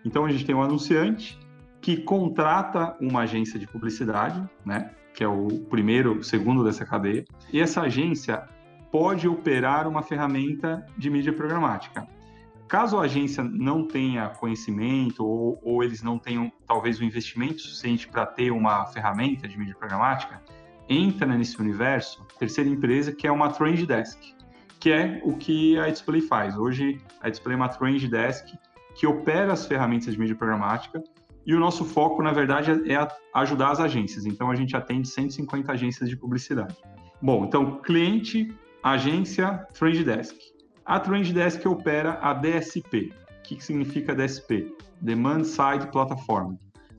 Então a gente tem o anunciante que contrata uma agência de publicidade, né? Que é o primeiro, o segundo dessa cadeia. E essa agência pode operar uma ferramenta de mídia programática. Caso a agência não tenha conhecimento ou, ou eles não tenham talvez o investimento suficiente para ter uma ferramenta de mídia programática, entra nesse universo terceira empresa que é uma Trend Desk, que é o que a Display faz. Hoje a Display é uma Trend Desk que opera as ferramentas de mídia programática e o nosso foco, na verdade, é ajudar as agências. Então, a gente atende 150 agências de publicidade. Bom, então, cliente, agência, Trend Desk. A Trend Desk opera a DSP. O que significa DSP? Demand Side Platform.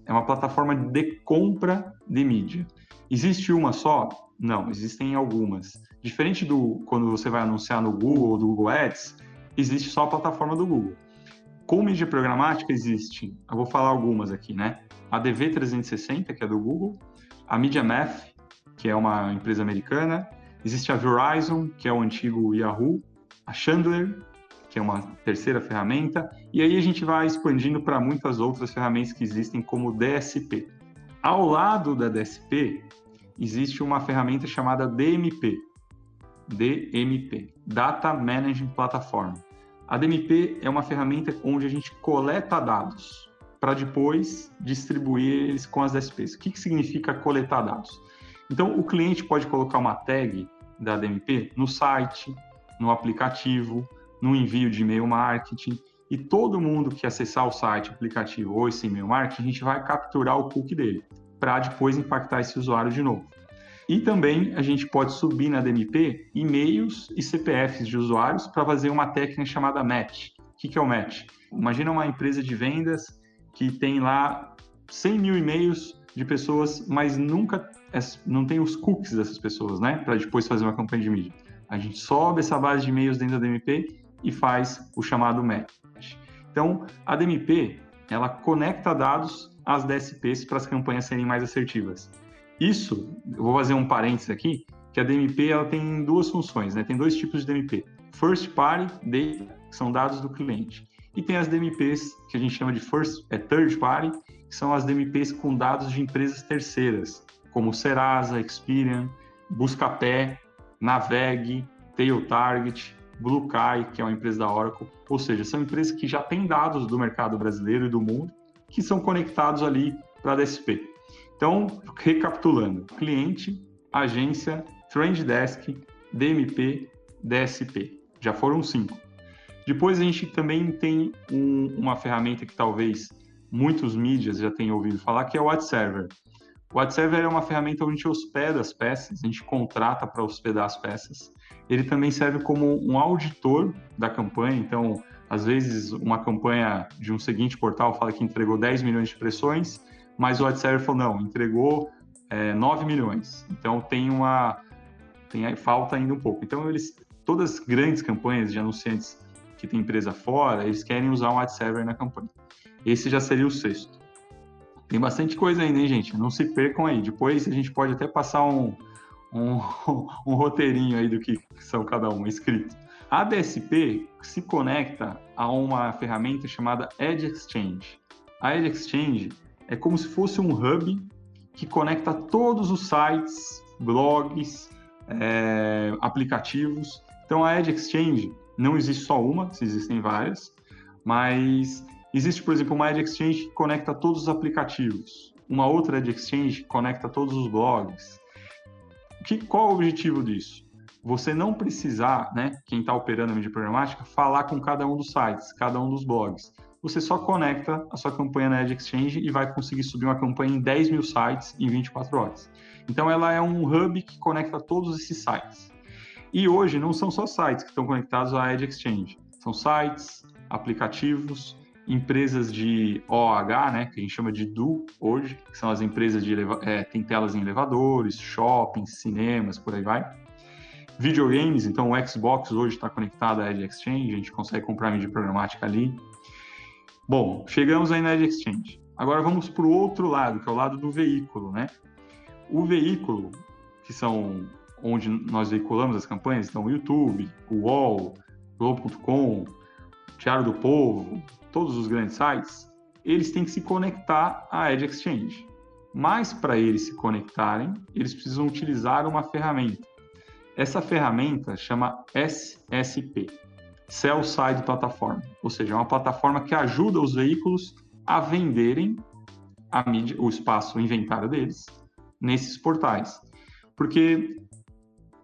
É uma plataforma de compra de mídia. Existe uma só? Não, existem algumas. Diferente do quando você vai anunciar no Google ou do Google Ads, existe só a plataforma do Google. Com mídia programática existe, eu vou falar algumas aqui, né? A DV360, que é do Google, a MediaMath, que é uma empresa americana, existe a Verizon, que é o antigo Yahoo, a Chandler, que é uma terceira ferramenta, e aí a gente vai expandindo para muitas outras ferramentas que existem como DSP. Ao lado da DSP, existe uma ferramenta chamada DMP, DMP, Data Management Platform. A DMP é uma ferramenta onde a gente coleta dados para depois distribuir eles com as DSPs. O que, que significa coletar dados? Então, o cliente pode colocar uma tag da DMP no site, no aplicativo, no envio de e-mail marketing, e todo mundo que acessar o site, aplicativo ou esse e-mail marketing, a gente vai capturar o cookie dele, para depois impactar esse usuário de novo. E também a gente pode subir na DMP e-mails e CPFs de usuários para fazer uma técnica chamada match. O que, que é o match? Imagina uma empresa de vendas que tem lá 100 mil e-mails de pessoas, mas nunca não tem os cookies dessas pessoas, né? Para depois fazer uma campanha de mídia. A gente sobe essa base de e-mails dentro da DMP e faz o chamado match. Então, a DMP ela conecta dados às DSPs para as campanhas serem mais assertivas. Isso, eu vou fazer um parênteses aqui, que a DMP ela tem duas funções, né? Tem dois tipos de DMP. First Party Data, que são dados do cliente. E tem as DMPs que a gente chama de first, é third party, que são as DMPs com dados de empresas terceiras, como Serasa, Experian, Buscapé, Naveg, Tail Target, BlueKai, que é uma empresa da Oracle. Ou seja, são empresas que já têm dados do mercado brasileiro e do mundo que são conectados ali para a DSP. Então, recapitulando: cliente, agência, trend desk, DMP, DSP. Já foram cinco. Depois a gente também tem um, uma ferramenta que talvez muitos mídias já tenham ouvido falar, que é o WhatServer. O WhatServer é uma ferramenta onde a gente hospeda as peças, a gente contrata para hospedar as peças. Ele também serve como um auditor da campanha, então, às vezes, uma campanha de um seguinte portal fala que entregou 10 milhões de impressões, mas o AdServer falou, não, entregou é, 9 milhões. Então tem uma tem falta ainda um pouco. Então eles todas as grandes campanhas de anunciantes que tem empresa fora, eles querem usar um AdServer na campanha. Esse já seria o sexto. Tem bastante coisa ainda, hein, gente? Não se percam aí. Depois a gente pode até passar um, um, um roteirinho aí do que são cada um escrito. A DSP se conecta a uma ferramenta chamada Edge Exchange. A Edge Exchange é como se fosse um hub que conecta todos os sites, blogs, é, aplicativos. Então a Edge Exchange não existe só uma, existem várias, mas existe, por exemplo, uma Edge Exchange que conecta todos os aplicativos, uma outra Edge Exchange que conecta todos os blogs. Que, qual o objetivo disso? Você não precisar, né, quem está operando a mídia programática, falar com cada um dos sites, cada um dos blogs você só conecta a sua campanha na Edge Exchange e vai conseguir subir uma campanha em 10 mil sites em 24 horas. Então, ela é um hub que conecta todos esses sites. E hoje não são só sites que estão conectados à Edge Exchange, são sites, aplicativos, empresas de OH, né, que a gente chama de DU hoje, que são as empresas de é, tem telas em elevadores, shoppings, cinemas, por aí vai. Videogames, então o Xbox hoje está conectado à Edge Exchange, a gente consegue comprar mídia programática ali. Bom, chegamos aí na Edge Exchange. Agora vamos para o outro lado, que é o lado do veículo, né? O veículo, que são onde nós veiculamos as campanhas, então o YouTube, o UOL, Globo.com, Diário do Povo, todos os grandes sites, eles têm que se conectar à Edge Exchange. Mas para eles se conectarem, eles precisam utilizar uma ferramenta. Essa ferramenta chama SSP, Sell Side Platform, ou seja, é uma plataforma que ajuda os veículos a venderem a mídia, o espaço, inventário deles nesses portais. Porque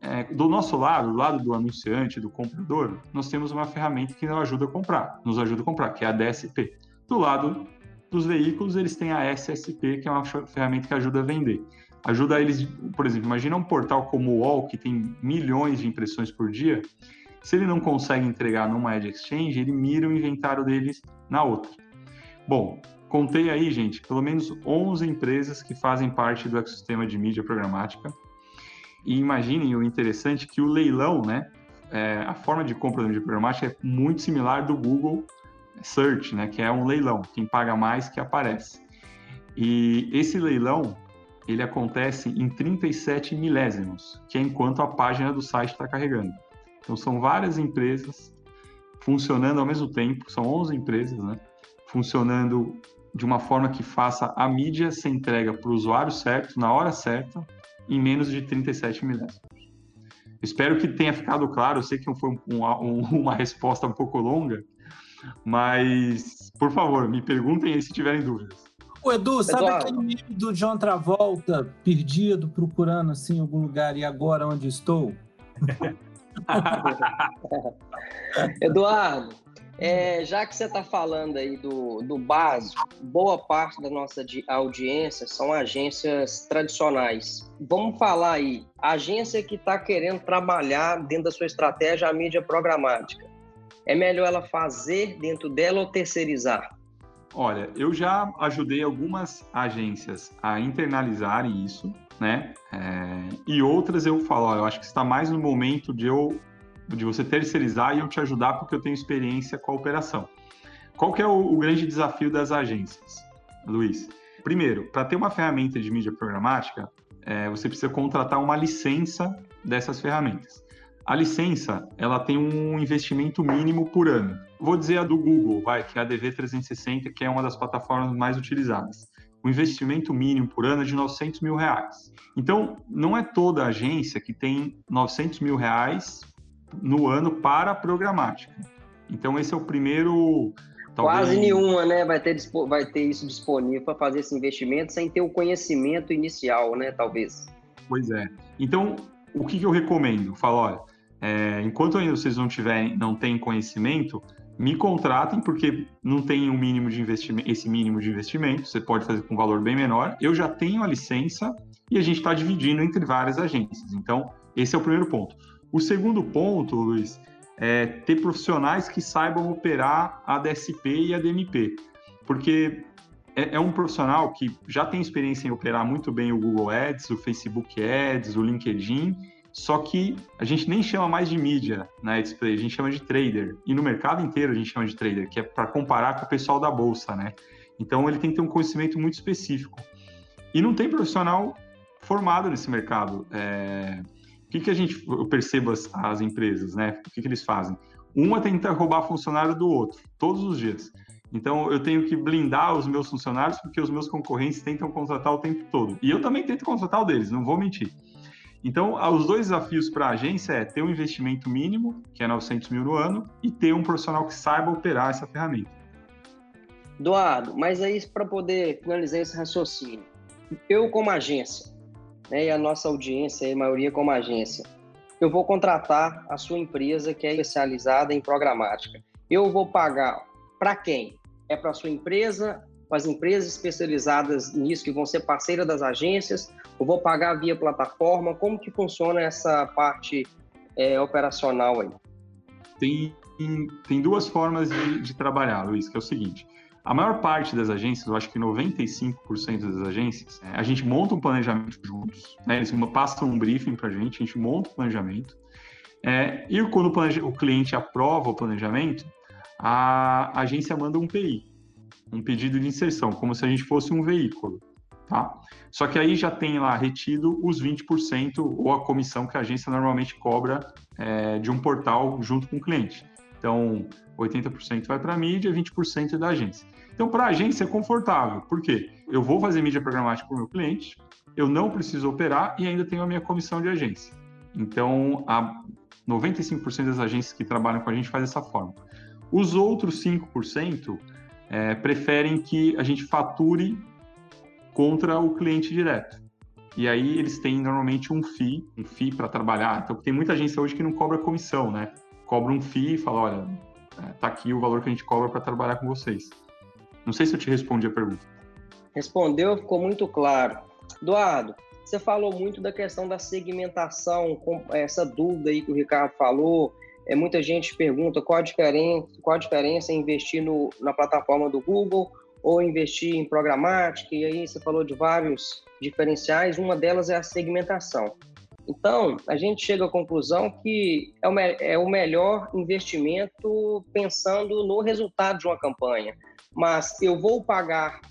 é, do nosso lado, do lado do anunciante, do comprador, nós temos uma ferramenta que nos ajuda a comprar, nos ajuda a comprar, que é a DSP. Do lado dos veículos, eles têm a SSP, que é uma ferramenta que ajuda a vender. Ajuda eles, por exemplo, imagina um portal como o UOL, que tem milhões de impressões por dia, se ele não consegue entregar numa Edge Exchange, ele mira o inventário deles na outra. Bom, contei aí, gente, pelo menos 11 empresas que fazem parte do ecossistema de mídia programática e imaginem o interessante que o leilão, né, é, a forma de compra de programática é muito similar do Google Search, né, que é um leilão, quem paga mais que aparece. E esse leilão, ele acontece em 37 milésimos, que é enquanto a página do site está carregando. Então são várias empresas funcionando ao mesmo tempo, são 11 empresas, né, funcionando de uma forma que faça a mídia ser entrega para o usuário certo, na hora certa, em menos de 37 milésimos. Espero que tenha ficado claro. Eu sei que foi um, um, uma resposta um pouco longa, mas, por favor, me perguntem aí se tiverem dúvidas. O Edu, sabe Eduardo. aquele meme do John Travolta, perdido, procurando assim algum lugar e agora onde estou? Eduardo, é, já que você está falando aí do, do básico, boa parte da nossa audiência são agências tradicionais. Vamos falar aí, agência que está querendo trabalhar dentro da sua estratégia a mídia programática. É melhor ela fazer dentro dela ou terceirizar? Olha, eu já ajudei algumas agências a internalizarem isso, né? É, e outras eu falo, eu acho que está mais no momento de eu de você terceirizar e eu te ajudar porque eu tenho experiência com a operação. Qual que é o, o grande desafio das agências, Luiz? Primeiro, para ter uma ferramenta de mídia programática, é, você precisa contratar uma licença dessas ferramentas. A licença, ela tem um investimento mínimo por ano. Vou dizer a do Google, vai, que é a DV360, que é uma das plataformas mais utilizadas. O investimento mínimo por ano é de 900 mil reais. Então, não é toda agência que tem 900 mil reais no ano para a programática. Então, esse é o primeiro. Talvez... Quase nenhuma, né? Vai ter, vai ter isso disponível para fazer esse investimento sem ter o conhecimento inicial, né? Talvez. Pois é. Então, o que, que eu recomendo? Falo, olha, é, enquanto ainda vocês não tiverem, não têm conhecimento, me contratem porque não tem um mínimo de investimento, esse mínimo de investimento, você pode fazer com um valor bem menor. Eu já tenho a licença e a gente está dividindo entre várias agências. Então, esse é o primeiro ponto. O segundo ponto, Luiz, é ter profissionais que saibam operar a DSP e a DMP, porque é, é, um profissional que já tem experiência em operar muito bem o Google Ads, o Facebook Ads, o LinkedIn, só que a gente nem chama mais de mídia na display, a gente chama de trader. E no mercado inteiro a gente chama de trader, que é para comparar com o pessoal da bolsa, né? Então ele tem que ter um conhecimento muito específico. E não tem profissional formado nesse mercado. É que, que a gente, eu percebo as, as empresas, né? O que, que eles fazem? Uma tenta roubar funcionário do outro, todos os dias. Então, eu tenho que blindar os meus funcionários porque os meus concorrentes tentam contratar o tempo todo. E eu também tento contratar o deles, não vou mentir. Então, os dois desafios para a agência é ter um investimento mínimo, que é 900 mil no ano, e ter um profissional que saiba operar essa ferramenta. Eduardo, mas aí para poder finalizar esse raciocínio, eu como agência, né, e a nossa audiência, a maioria como agência. Eu vou contratar a sua empresa que é especializada em programática. Eu vou pagar para quem? É para a sua empresa, para as empresas especializadas nisso que vão ser parceiras das agências? Eu vou pagar via plataforma? Como que funciona essa parte é, operacional aí? Tem tem, duas formas de, de trabalhar, Luiz, que é o seguinte. A maior parte das agências, eu acho que 95% das agências, é, a gente monta um planejamento juntos, né? eles passam um briefing para a gente, a gente monta um planejamento, é, e quando o, o, cliente aprova o planejamento, a agência manda um PI, um pedido de inserção, como se a gente fosse um veículo. Tá? Só que aí já tem lá retido os 20% ou a comissão que a agência normalmente cobra é, de um portal junto com o cliente. Então, 80% vai para a mídia, 20% é da agência. Então, para a agência é confortável. Por quê? Eu vou fazer mídia programática para o meu cliente, eu não preciso operar e ainda tenho a minha comissão de agência. Então, a 95% das agências que trabalham com a gente faz dessa forma. Os outros 5% é, preferem que a gente fature contra o cliente direto. E aí eles têm normalmente um FII, um FII para trabalhar. Então tem muita agência hoje que não cobra comissão, né? Cobra um FII e fala, olha, é, tá aqui o valor que a gente cobra para trabalhar com vocês. Não sei se eu te respondi a pergunta. Respondeu, ficou muito claro. Eduardo, você falou muito da questão da segmentação, com essa dúvida aí que o Ricardo falou. É, muita gente pergunta qual a diferença, qual a diferença em investir no, na plataforma do Google ou investir em programática, e aí você falou de vários diferenciais, uma delas é a segmentação. Então, a gente chega à conclusão que é o, é o melhor investimento pensando no resultado de uma campanha. Mas eu vou pagar,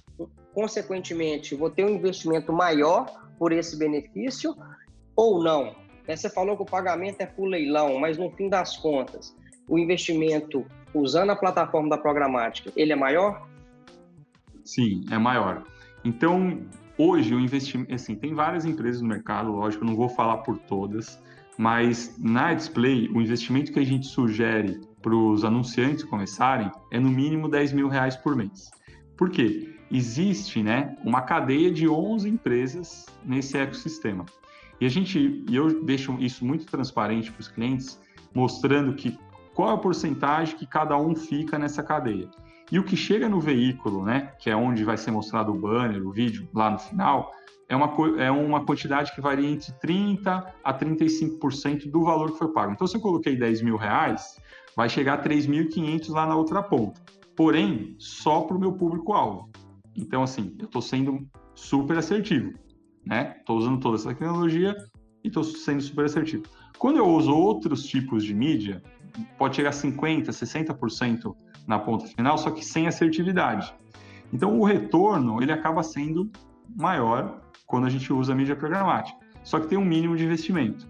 consequentemente, vou ter um investimento maior por esse benefício ou não? Você falou que o pagamento é por leilão, mas no fim das contas, o investimento usando a plataforma da programática, ele é maior? Sim, é maior. Então, hoje o investimento, assim, tem várias empresas no mercado, lógico, eu não vou falar por todas, mas na display, o investimento que a gente sugere para os anunciantes começarem é no mínimo 10 mil reais por mês. Por quê? Existe né, uma cadeia de 11 empresas nesse ecossistema. E a gente, e eu deixo isso muito transparente para os clientes, mostrando que qual é a porcentagem que cada um fica nessa cadeia. E o que chega no veículo, né, que é onde vai ser mostrado o banner, o vídeo lá no final, é uma, é uma quantidade que varia entre 30% a 35% do valor que foi pago. Então, se eu coloquei 10 mil reais, vai chegar a 3.500 lá na outra ponta. Porém, só para o meu público-alvo. Então, assim, eu estou sendo super assertivo, né? Estou usando toda essa tecnologia e estou sendo super assertivo. Quando eu uso outros tipos de mídia, pode chegar a 50%, 60% na ponta final, só que sem assertividade. Então, o retorno ele acaba sendo maior quando a gente usa a mídia programática, só que tem um mínimo de investimento.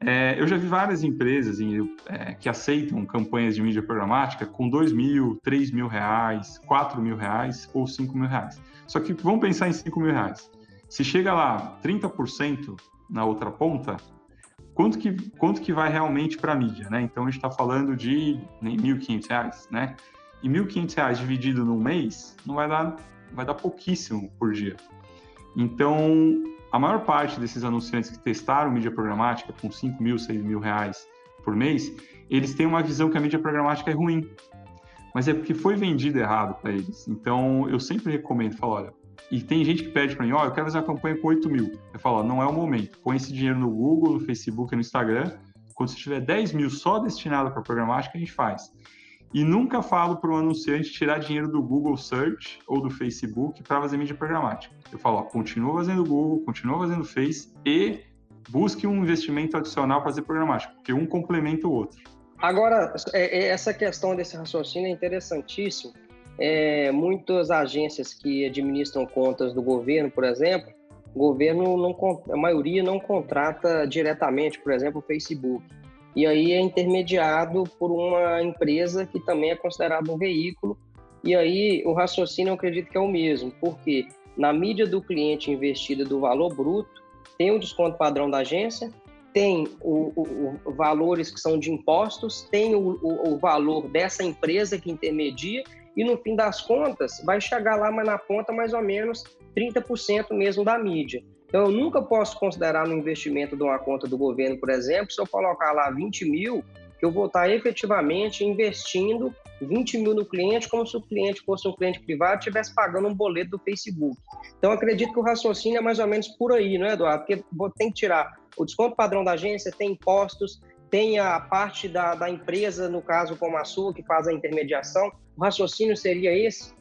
É, eu já vi várias empresas em, é, que aceitam campanhas de mídia programática com 2 mil, 3 mil reais, 4 mil reais ou 5 mil reais. Só que vamos pensar em 5 mil reais. Se chega lá 30% na outra ponta, quanto que, quanto que vai realmente para a mídia, né? Então a gente está falando de R$ 1.500, né? E R$ 1.500 dividido num mês não vai dar, vai dar pouquíssimo por dia. Então, a maior parte desses anunciantes que testaram mídia programática com 5 mil, 6 mil reais por mês, eles têm uma visão que a mídia programática é ruim. Mas é porque foi vendido errado para eles. Então, eu sempre recomendo, falo, olha, e tem gente que pede para mim, ó, oh, eu quero fazer uma campanha com 8 mil. Eu falo, não é o momento. Põe esse dinheiro no Google, no Facebook, no Instagram. Quando você tiver 10 mil só destinado para programática, a gente faz. E nunca falo para o anunciante tirar dinheiro do Google Search ou do Facebook para fazer mídia programática. Eu falo, ó, continua fazendo Google, continua fazendo Face e busque um investimento adicional para fazer programática, porque um complementa o outro. Agora, é, é, essa questão desse raciocínio é interessantíssimo, é, muitas agências que administram contas do governo, por exemplo, o governo, não, a maioria não contrata diretamente, por exemplo, o Facebook. E aí é intermediado por uma empresa que também é considerada um veículo. E aí o raciocínio eu acredito que é o mesmo, porque na mídia do cliente investida do valor bruto, tem o desconto padrão da agência, tem o, o, o valores que são de impostos, tem o, o valor dessa empresa que intermedia e no fim das contas vai chegar lá mas na ponta mais ou menos 30% mesmo da mídia. Então eu nunca posso considerar no investimento de uma conta do governo, por exemplo, se eu colocar lá 20 mil, que eu vou estar efetivamente investindo 20 mil no cliente, como se o cliente fosse um cliente privado e estivesse pagando um boleto do Facebook. Então acredito que o raciocínio é mais ou menos por aí, não é, Eduardo? Porque tem que tirar o desconto padrão da agência, tem impostos, tem a parte da, da empresa, no caso como a sua, que faz a intermediação. O raciocínio seria esse?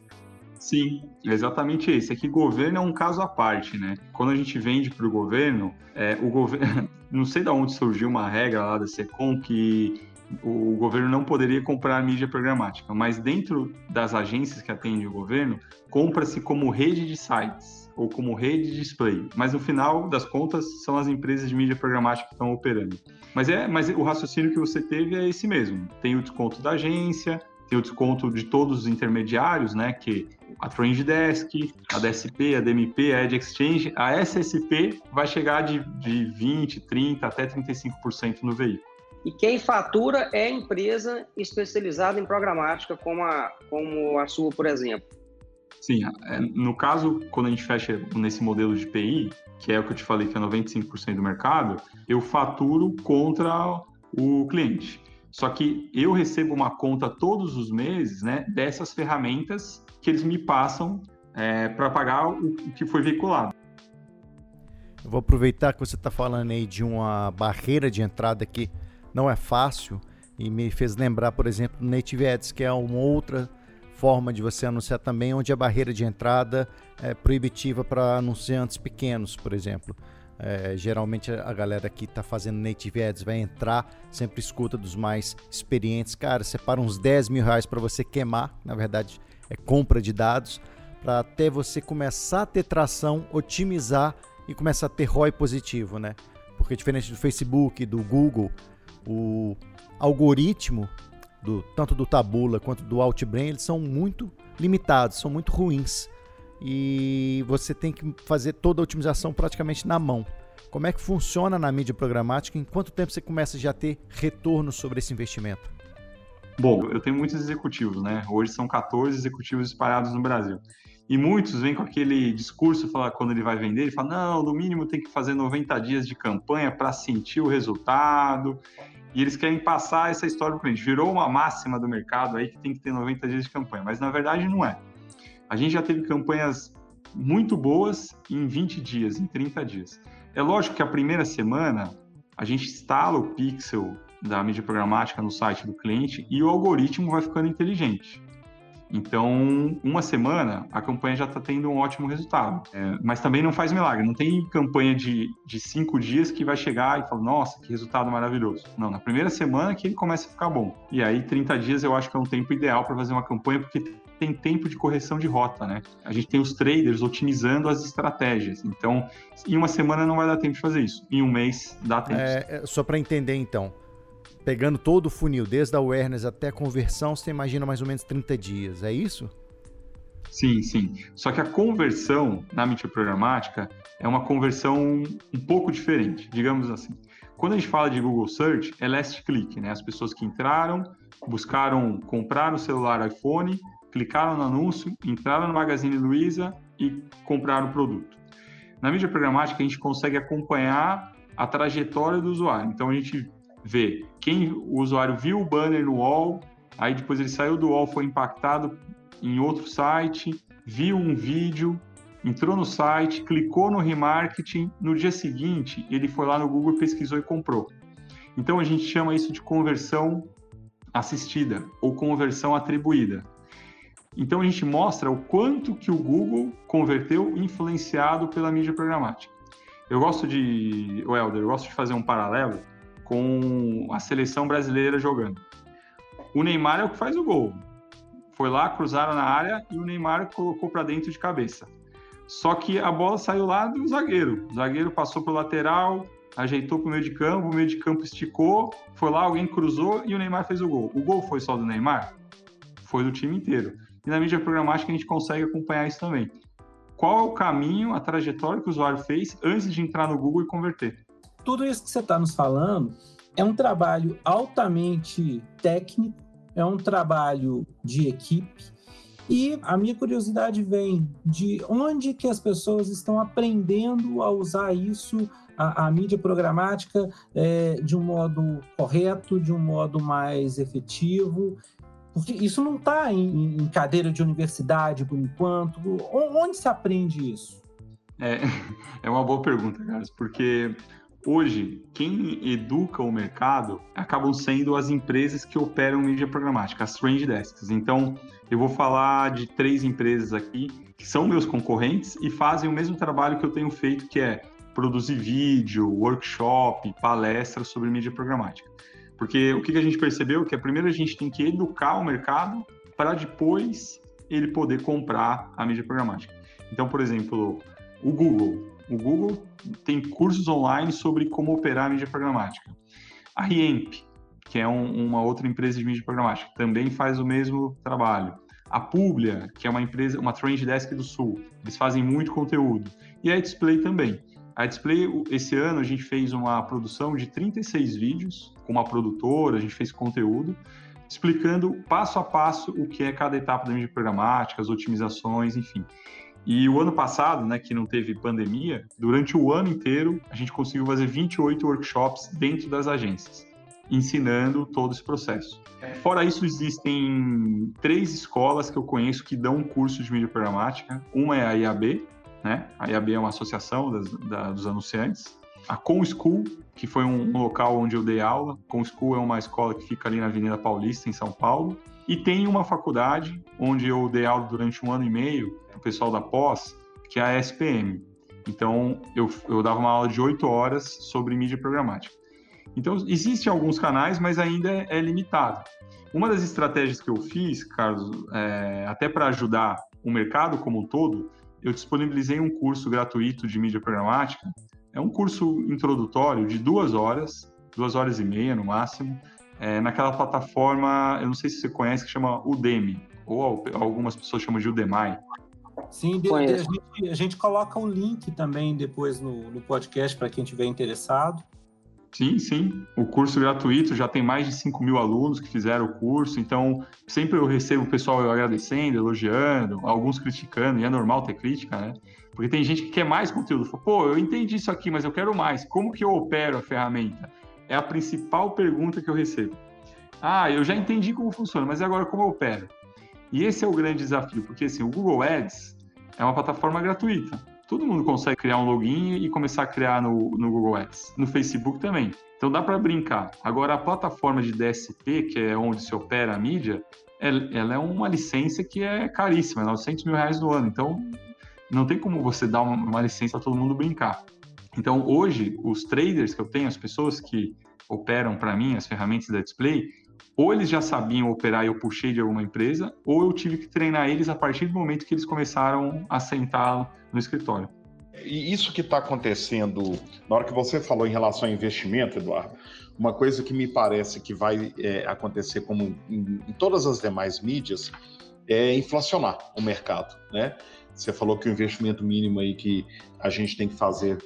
Sim, exatamente esse. É que governo é um caso à parte, né? Quando a gente vende para o governo, é, o governo. Não sei de onde surgiu uma regra lá da SECOM que o governo não poderia comprar mídia programática, mas dentro das agências que atendem o governo, compra-se como rede de sites ou como rede de display. Mas no final das contas, são as empresas de mídia programática que estão operando. Mas, é, mas o raciocínio que você teve é esse mesmo. Tem o desconto da agência, tem o desconto de todos os intermediários, né? Que a Trend Desk, a DSP, a DMP, a Edge Exchange, a SSP vai chegar de, de 20, 30 até 35% no veículo. E quem fatura é a empresa especializada em programática, como a, como a sua, por exemplo. Sim, é, no caso, quando a gente fecha nesse modelo de PI, que é o que eu te falei que é 95% do mercado, eu faturo contra o cliente. Só que eu recebo uma conta todos os meses né, dessas ferramentas que eles me passam é, para pagar o que foi veiculado. Eu vou aproveitar que você está falando aí de uma barreira de entrada que não é fácil e me fez lembrar, por exemplo, do Native Ads, que é uma outra forma de você anunciar também, onde a barreira de entrada é proibitiva para anunciantes pequenos, por exemplo. É, geralmente a galera que está fazendo native ads vai entrar, sempre escuta dos mais experientes. Cara, separa uns 10 mil reais para você queimar, na verdade é compra de dados, para até você começar a ter tração, otimizar e começar a ter ROI positivo, né? Porque diferente do Facebook, do Google, o algoritmo do, tanto do Tabula quanto do Outbrain, eles são muito limitados, são muito ruins. E você tem que fazer toda a otimização praticamente na mão. Como é que funciona na mídia programática? Em quanto tempo você começa já a ter retorno sobre esse investimento? Bom, eu tenho muitos executivos, né? Hoje são 14 executivos espalhados no Brasil. E muitos vêm com aquele discurso, fala, quando ele vai vender, ele fala: não, no mínimo tem que fazer 90 dias de campanha para sentir o resultado e eles querem passar essa história para o cliente. Virou uma máxima do mercado aí que tem que ter 90 dias de campanha, mas na verdade não é. A gente já teve campanhas muito boas em 20 dias, em 30 dias. É lógico que a primeira semana a gente instala o pixel da mídia programática no site do cliente e o algoritmo vai ficando inteligente. Então, uma semana, a campanha já está tendo um ótimo resultado. É, mas também não faz milagre. Não tem campanha de, de cinco dias que vai chegar e falar, nossa, que resultado maravilhoso. Não, na primeira semana que ele começa a ficar bom. E aí, 30 dias eu acho que é um tempo ideal para fazer uma campanha, porque tem tempo de correção de rota, né? A gente tem os traders otimizando as estratégias. Então, em uma semana não vai dar tempo de fazer isso. Em um mês dá tempo. É, só para entender, então pegando todo o funil, desde a awareness até a conversão, você imagina mais ou menos 30 dias, é isso? Sim, sim. Só que a conversão na mídia programática é uma conversão um pouco diferente, digamos assim. Quando a gente fala de Google Search, é last click, né? As pessoas que entraram, buscaram comprar o celular iPhone, clicaram no anúncio, entraram no Magazine Luiza e compraram o produto. Na mídia programática, a gente consegue acompanhar a trajetória do usuário. Então, a gente ver quem o usuário viu o banner no wall, aí depois ele saiu do wall, foi impactado em outro site, viu um vídeo, entrou no site, clicou no remarketing, no dia seguinte ele foi lá no Google, pesquisou e comprou. Então a gente chama isso de conversão assistida ou conversão atribuída. Então a gente mostra o quanto que o Google converteu influenciado pela mídia programática. Eu gosto de, Helder, eu gosto de fazer um paralelo com a seleção brasileira jogando. O Neymar é o que faz o gol. Foi lá, cruzaram na área e o Neymar colocou para dentro de cabeça. Só que a bola saiu lá do zagueiro. O zagueiro passou para o lateral, ajeitou para o meio de campo, o meio de campo esticou, foi lá, alguém cruzou e o Neymar fez o gol. O gol foi só do Neymar? Foi do time inteiro. E na mídia programática a gente consegue acompanhar isso também. Qual é o caminho, a trajetória que o usuário fez antes de entrar no Google e converter? Tudo isso que você está nos falando é um trabalho altamente técnico, é um trabalho de equipe. E a minha curiosidade vem de onde que as pessoas estão aprendendo a usar isso, a, a mídia programática, é, de um modo correto, de um modo mais efetivo. Porque isso não está em, em cadeira de universidade por enquanto. Onde se aprende isso? É, é uma boa pergunta, Carlos, porque hoje, quem educa o mercado acabam sendo as empresas que operam mídia programática, as trend desks. Então, eu vou falar de três empresas aqui que são meus concorrentes e fazem o mesmo trabalho que eu tenho feito, que é produzir vídeo, workshop, palestras sobre mídia programática. Porque o que a gente percebeu que é primeiro a gente tem que educar o mercado para depois ele poder comprar a mídia programática. Então, por exemplo, o Google. O Google tem cursos online sobre como operar mídia programática. A Riemp, que é um, uma outra empresa de mídia programática, também faz o mesmo trabalho. A Publia, que é uma empresa, uma trend desk do Sul, eles fazem muito conteúdo. E a Display também. A Display, esse ano, a gente fez uma produção de 36 vídeos com uma produtora, a gente fez conteúdo, explicando passo a passo o que é cada etapa da mídia programática, as otimizações, enfim. E o ano passado, né, que não teve pandemia, durante o ano inteiro a gente conseguiu fazer 28 workshops dentro das agências, ensinando todo esse processo. Fora isso, existem três escolas que eu conheço que dão um curso de mídia programática. Uma é a IAB, né? A IAB é uma associação das, da, dos anunciantes. A Com School, que foi um, um local onde eu dei aula. Com School é uma escola que fica ali na Avenida Paulista, em São Paulo. E tem uma faculdade onde eu dei aula durante um ano e meio, pessoal da pós, que é a SPM. Então, eu, eu dava uma aula de oito horas sobre mídia programática. Então, existem alguns canais, mas ainda é, é limitado. Uma das estratégias que eu fiz, Carlos, é, até para ajudar o mercado como um todo, eu disponibilizei um curso gratuito de mídia programática. É um curso introdutório de duas horas, duas horas e meia no máximo, é, naquela plataforma, eu não sei se você conhece, que chama Udemy, ou algumas pessoas chamam de Udemy. Sim, de, de, a, gente, a, gente, coloca o link também depois no, no podcast para quem estiver interessado. Sim, sim. O curso gratuito já tem mais de 5 mil alunos que fizeram o curso, então sempre eu recebo o pessoal agradecendo, elogiando, alguns criticando, e é normal ter crítica, né? Porque tem gente que quer mais conteúdo. Fala, Pô, eu entendi isso aqui, mas eu quero mais. Como que eu opero a ferramenta? é a principal pergunta que eu recebo. Ah, eu já entendi como funciona, mas agora como eu opero? E esse é o grande desafio, porque assim, o Google Ads é uma plataforma gratuita. Todo mundo consegue criar um login e começar a criar no, no Google Ads. No Facebook também. Então dá para brincar. Agora, a plataforma de DSP, que é onde se opera a mídia, ela é uma licença que é caríssima, 900 mil reais no ano. Então, não tem como você dar uma, licença para todo mundo brincar. Então, hoje, os traders que eu tenho, as pessoas que operam para mim as ferramentas da display, ou eles já sabiam operar e eu puxei de alguma empresa, ou eu tive que treinar eles a partir do momento que eles começaram a sentar no escritório. E isso que está acontecendo, na hora que você falou em relação ao investimento, Eduardo, uma coisa que me parece que vai é, acontecer como em, em, todas as demais mídias é inflacionar o mercado, né? Você falou que o investimento mínimo aí que a gente tem que fazer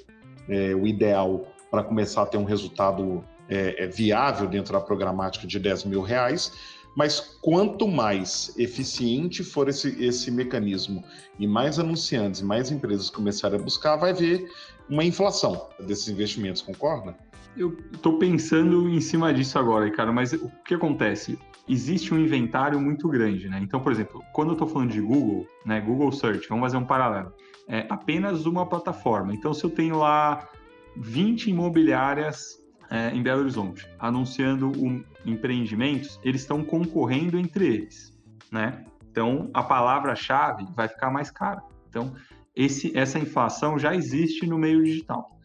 é, o ideal para começar a ter um resultado é, é, viável dentro da programática de 10 mil reais, mas quanto mais eficiente for esse, esse mecanismo e mais anunciantes, mais empresas começarem a buscar, vai haver uma inflação desses investimentos, concorda? Eu estou pensando em cima disso agora, cara, mas o que acontece? Existe um inventário muito grande, né? Então, por exemplo, quando eu estou falando de Google, né, Google Search, vamos fazer um paralelo é apenas uma plataforma. Então, se eu tenho lá 20 imobiliárias é, em Belo Horizonte anunciando um, empreendimentos, eles estão concorrendo entre eles, né? Então, a palavra-chave vai ficar mais cara. Então, esse, essa inflação já existe no meio digital.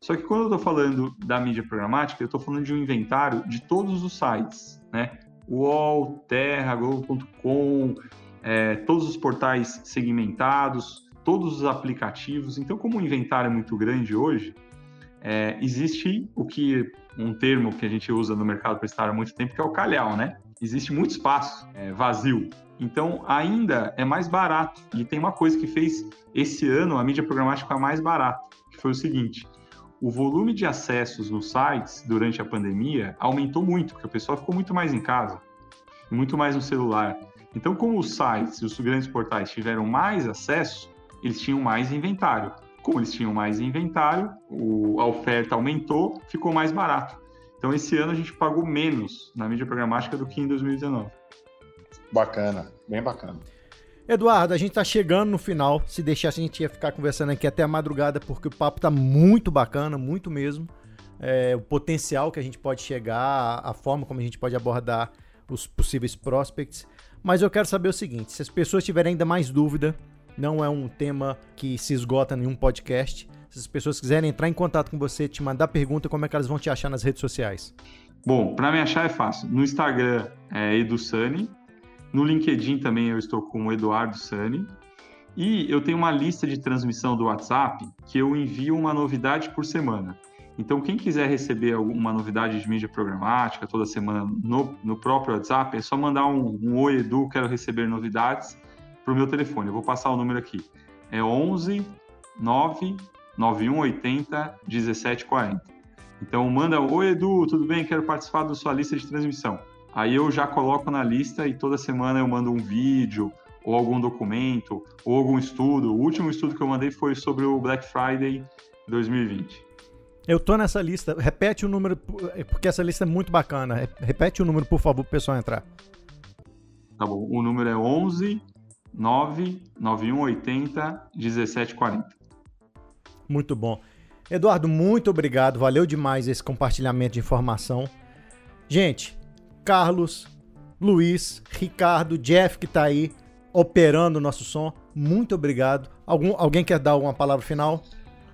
Só que quando eu estou falando da mídia programática, eu estou falando de um inventário de todos os sites, né? UOL, Terra, Globo.com, é, todos os portais segmentados, todos os aplicativos. Então, como o inventário é muito grande hoje, é, existe o que um termo que a gente usa no mercado estar há muito tempo, que é o calhau, né? Existe muito espaço é, vazio. Então, ainda é mais barato. E tem uma coisa que fez esse ano a mídia programática mais barata, que foi o seguinte: o volume de acessos nos sites durante a pandemia aumentou muito, porque o pessoal ficou muito mais em casa, muito mais no celular. Então, como os sites e os grandes portais tiveram mais acesso, eles tinham mais inventário. Como eles tinham mais inventário, o, a oferta aumentou, ficou mais barato. Então, esse ano a gente pagou menos na mídia programática do que em 2019. Bacana, bem bacana. Eduardo, a gente está chegando no final. Se deixasse, a gente ia ficar conversando aqui até a madrugada, porque o papo está muito bacana, muito mesmo. é, o potencial que a gente pode chegar, a forma como a gente pode abordar os possíveis prospects. Mas eu quero saber o seguinte: se as pessoas tiverem ainda mais dúvida, não é um tema que se esgota em um podcast. Se as pessoas quiserem entrar em contato com você, te mandar pergunta, como é que elas vão te achar nas redes sociais? Bom, para me achar é fácil. No Instagram é EduSani. No LinkedIn também eu estou com Eduardo Sani. E eu tenho uma lista de transmissão do WhatsApp que eu envio uma novidade por semana. Então, quem quiser receber alguma novidade de mídia programática toda semana no, no próprio WhatsApp, é só mandar um, um Oi Edu, quero receber novidades para o meu telefone. Eu vou passar o número aqui. É 11 9 9180 1740. Então, manda Oi Edu, tudo bem? Quero participar da sua lista de transmissão. Aí eu já coloco na lista e toda semana eu mando um vídeo ou algum documento ou algum estudo. O último estudo que eu mandei foi sobre o Black Friday 2020. Eu tô nessa lista. Repete o número, porque essa lista é muito bacana. Repete o número, por favor, para o pessoal entrar. Tá bom. O número é 11 99180 1740. Muito bom. Eduardo, muito obrigado. Valeu demais esse compartilhamento de informação. Gente, Carlos, Luiz, Ricardo, Jeff que está aí operando o nosso som, muito obrigado. Algum, alguém quer dar uma palavra final?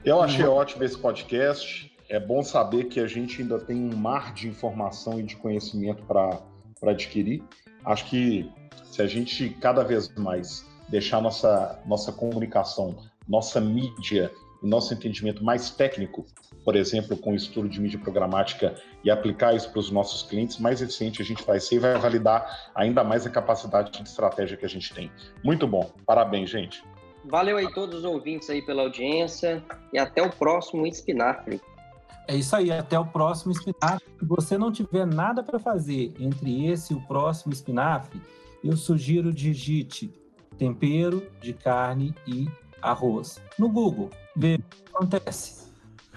Eu achei uhum. ótimo esse podcast. É bom saber que a gente ainda tem um mar de informação e de conhecimento para adquirir. Acho que se a gente cada vez mais deixar nossa, nossa comunicação, nossa mídia e nosso entendimento mais técnico, por exemplo, com o estudo de mídia programática e aplicar isso para os nossos clientes, mais eficiente a gente vai ser e vai validar ainda mais a capacidade de estratégia que a gente tem. Muito bom. Parabéns, gente. Valeu aí todos os ouvintes aí pela audiência e até o próximo Espinafre. É isso aí, até o próximo espinafre. Se você não tiver nada para fazer entre esse e o próximo espinafre, eu sugiro digite tempero de carne e arroz no Google. Vê o que acontece.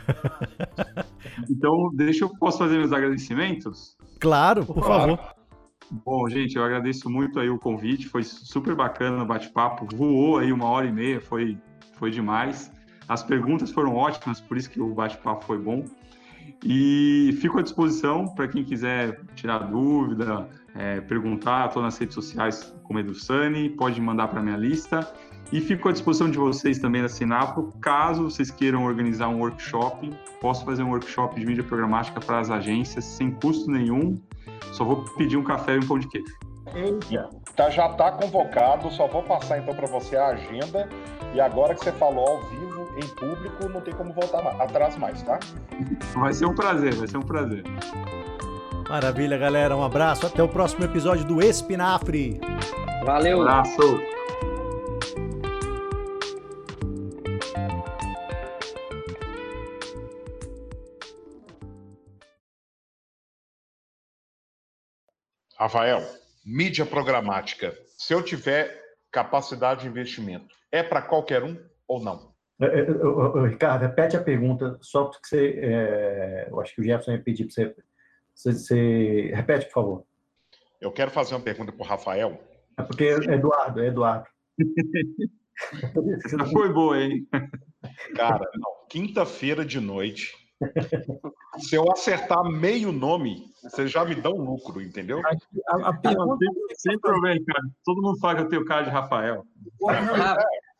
então, deixa eu posso fazer meus agradecimentos? Claro, por claro. favor. Bom, gente, eu agradeço muito aí o convite, foi super bacana o bate-papo, voou aí uma hora e meia, foi, foi demais. As perguntas foram ótimas, por isso que o bate-papo foi bom. E fico à disposição para quem quiser tirar dúvida, é, perguntar. Estou nas redes sociais como EduSani, pode mandar para minha lista. E fico à disposição de vocês também da Sinapro, caso vocês queiram organizar um workshop, posso fazer um workshop de mídia programática para as agências sem custo nenhum. Só vou pedir um café e um pão de queijo. Tá, já está convocado, só vou passar então para você a agenda. E agora que você falou ao vivo, em público, não tem como voltar atrás mais, tá? Vai ser um prazer, vai ser um prazer. Maravilha, galera. Um abraço. Até o próximo episódio do Espinafre. Valeu. Um abraço. Rafael, mídia programática. Se eu tiver capacidade de investimento, é para qualquer um ou não? É, é, Ricardo, repete a pergunta, só porque você. É, eu acho que o Jefferson ia pedir para você, você, você, Repete, por favor. Eu quero fazer uma pergunta para o Rafael. É porque é Eduardo, é Eduardo. Foi boa, hein? Cara, quinta-feira de noite, se eu acertar meio nome, você já me dá um lucro, entendeu? A, a, a pergunta... sem, problema, cara. Todo mundo fala que eu tenho cara de Rafael.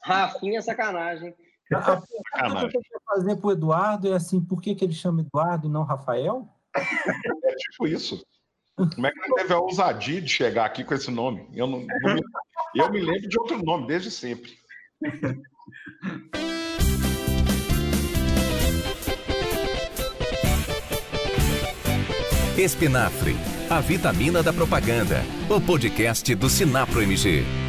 Rafinha é sacanagem. A pergunta que eu quero fazer para o Eduardo é assim: por que, que ele chama Eduardo e não Rafael? É tipo isso. Como é que ele teve a ousadia de chegar aqui com esse nome? Eu, não, não me, eu me lembro de outro nome desde sempre. Espinafre, a vitamina da propaganda. O podcast do Sinapro MG.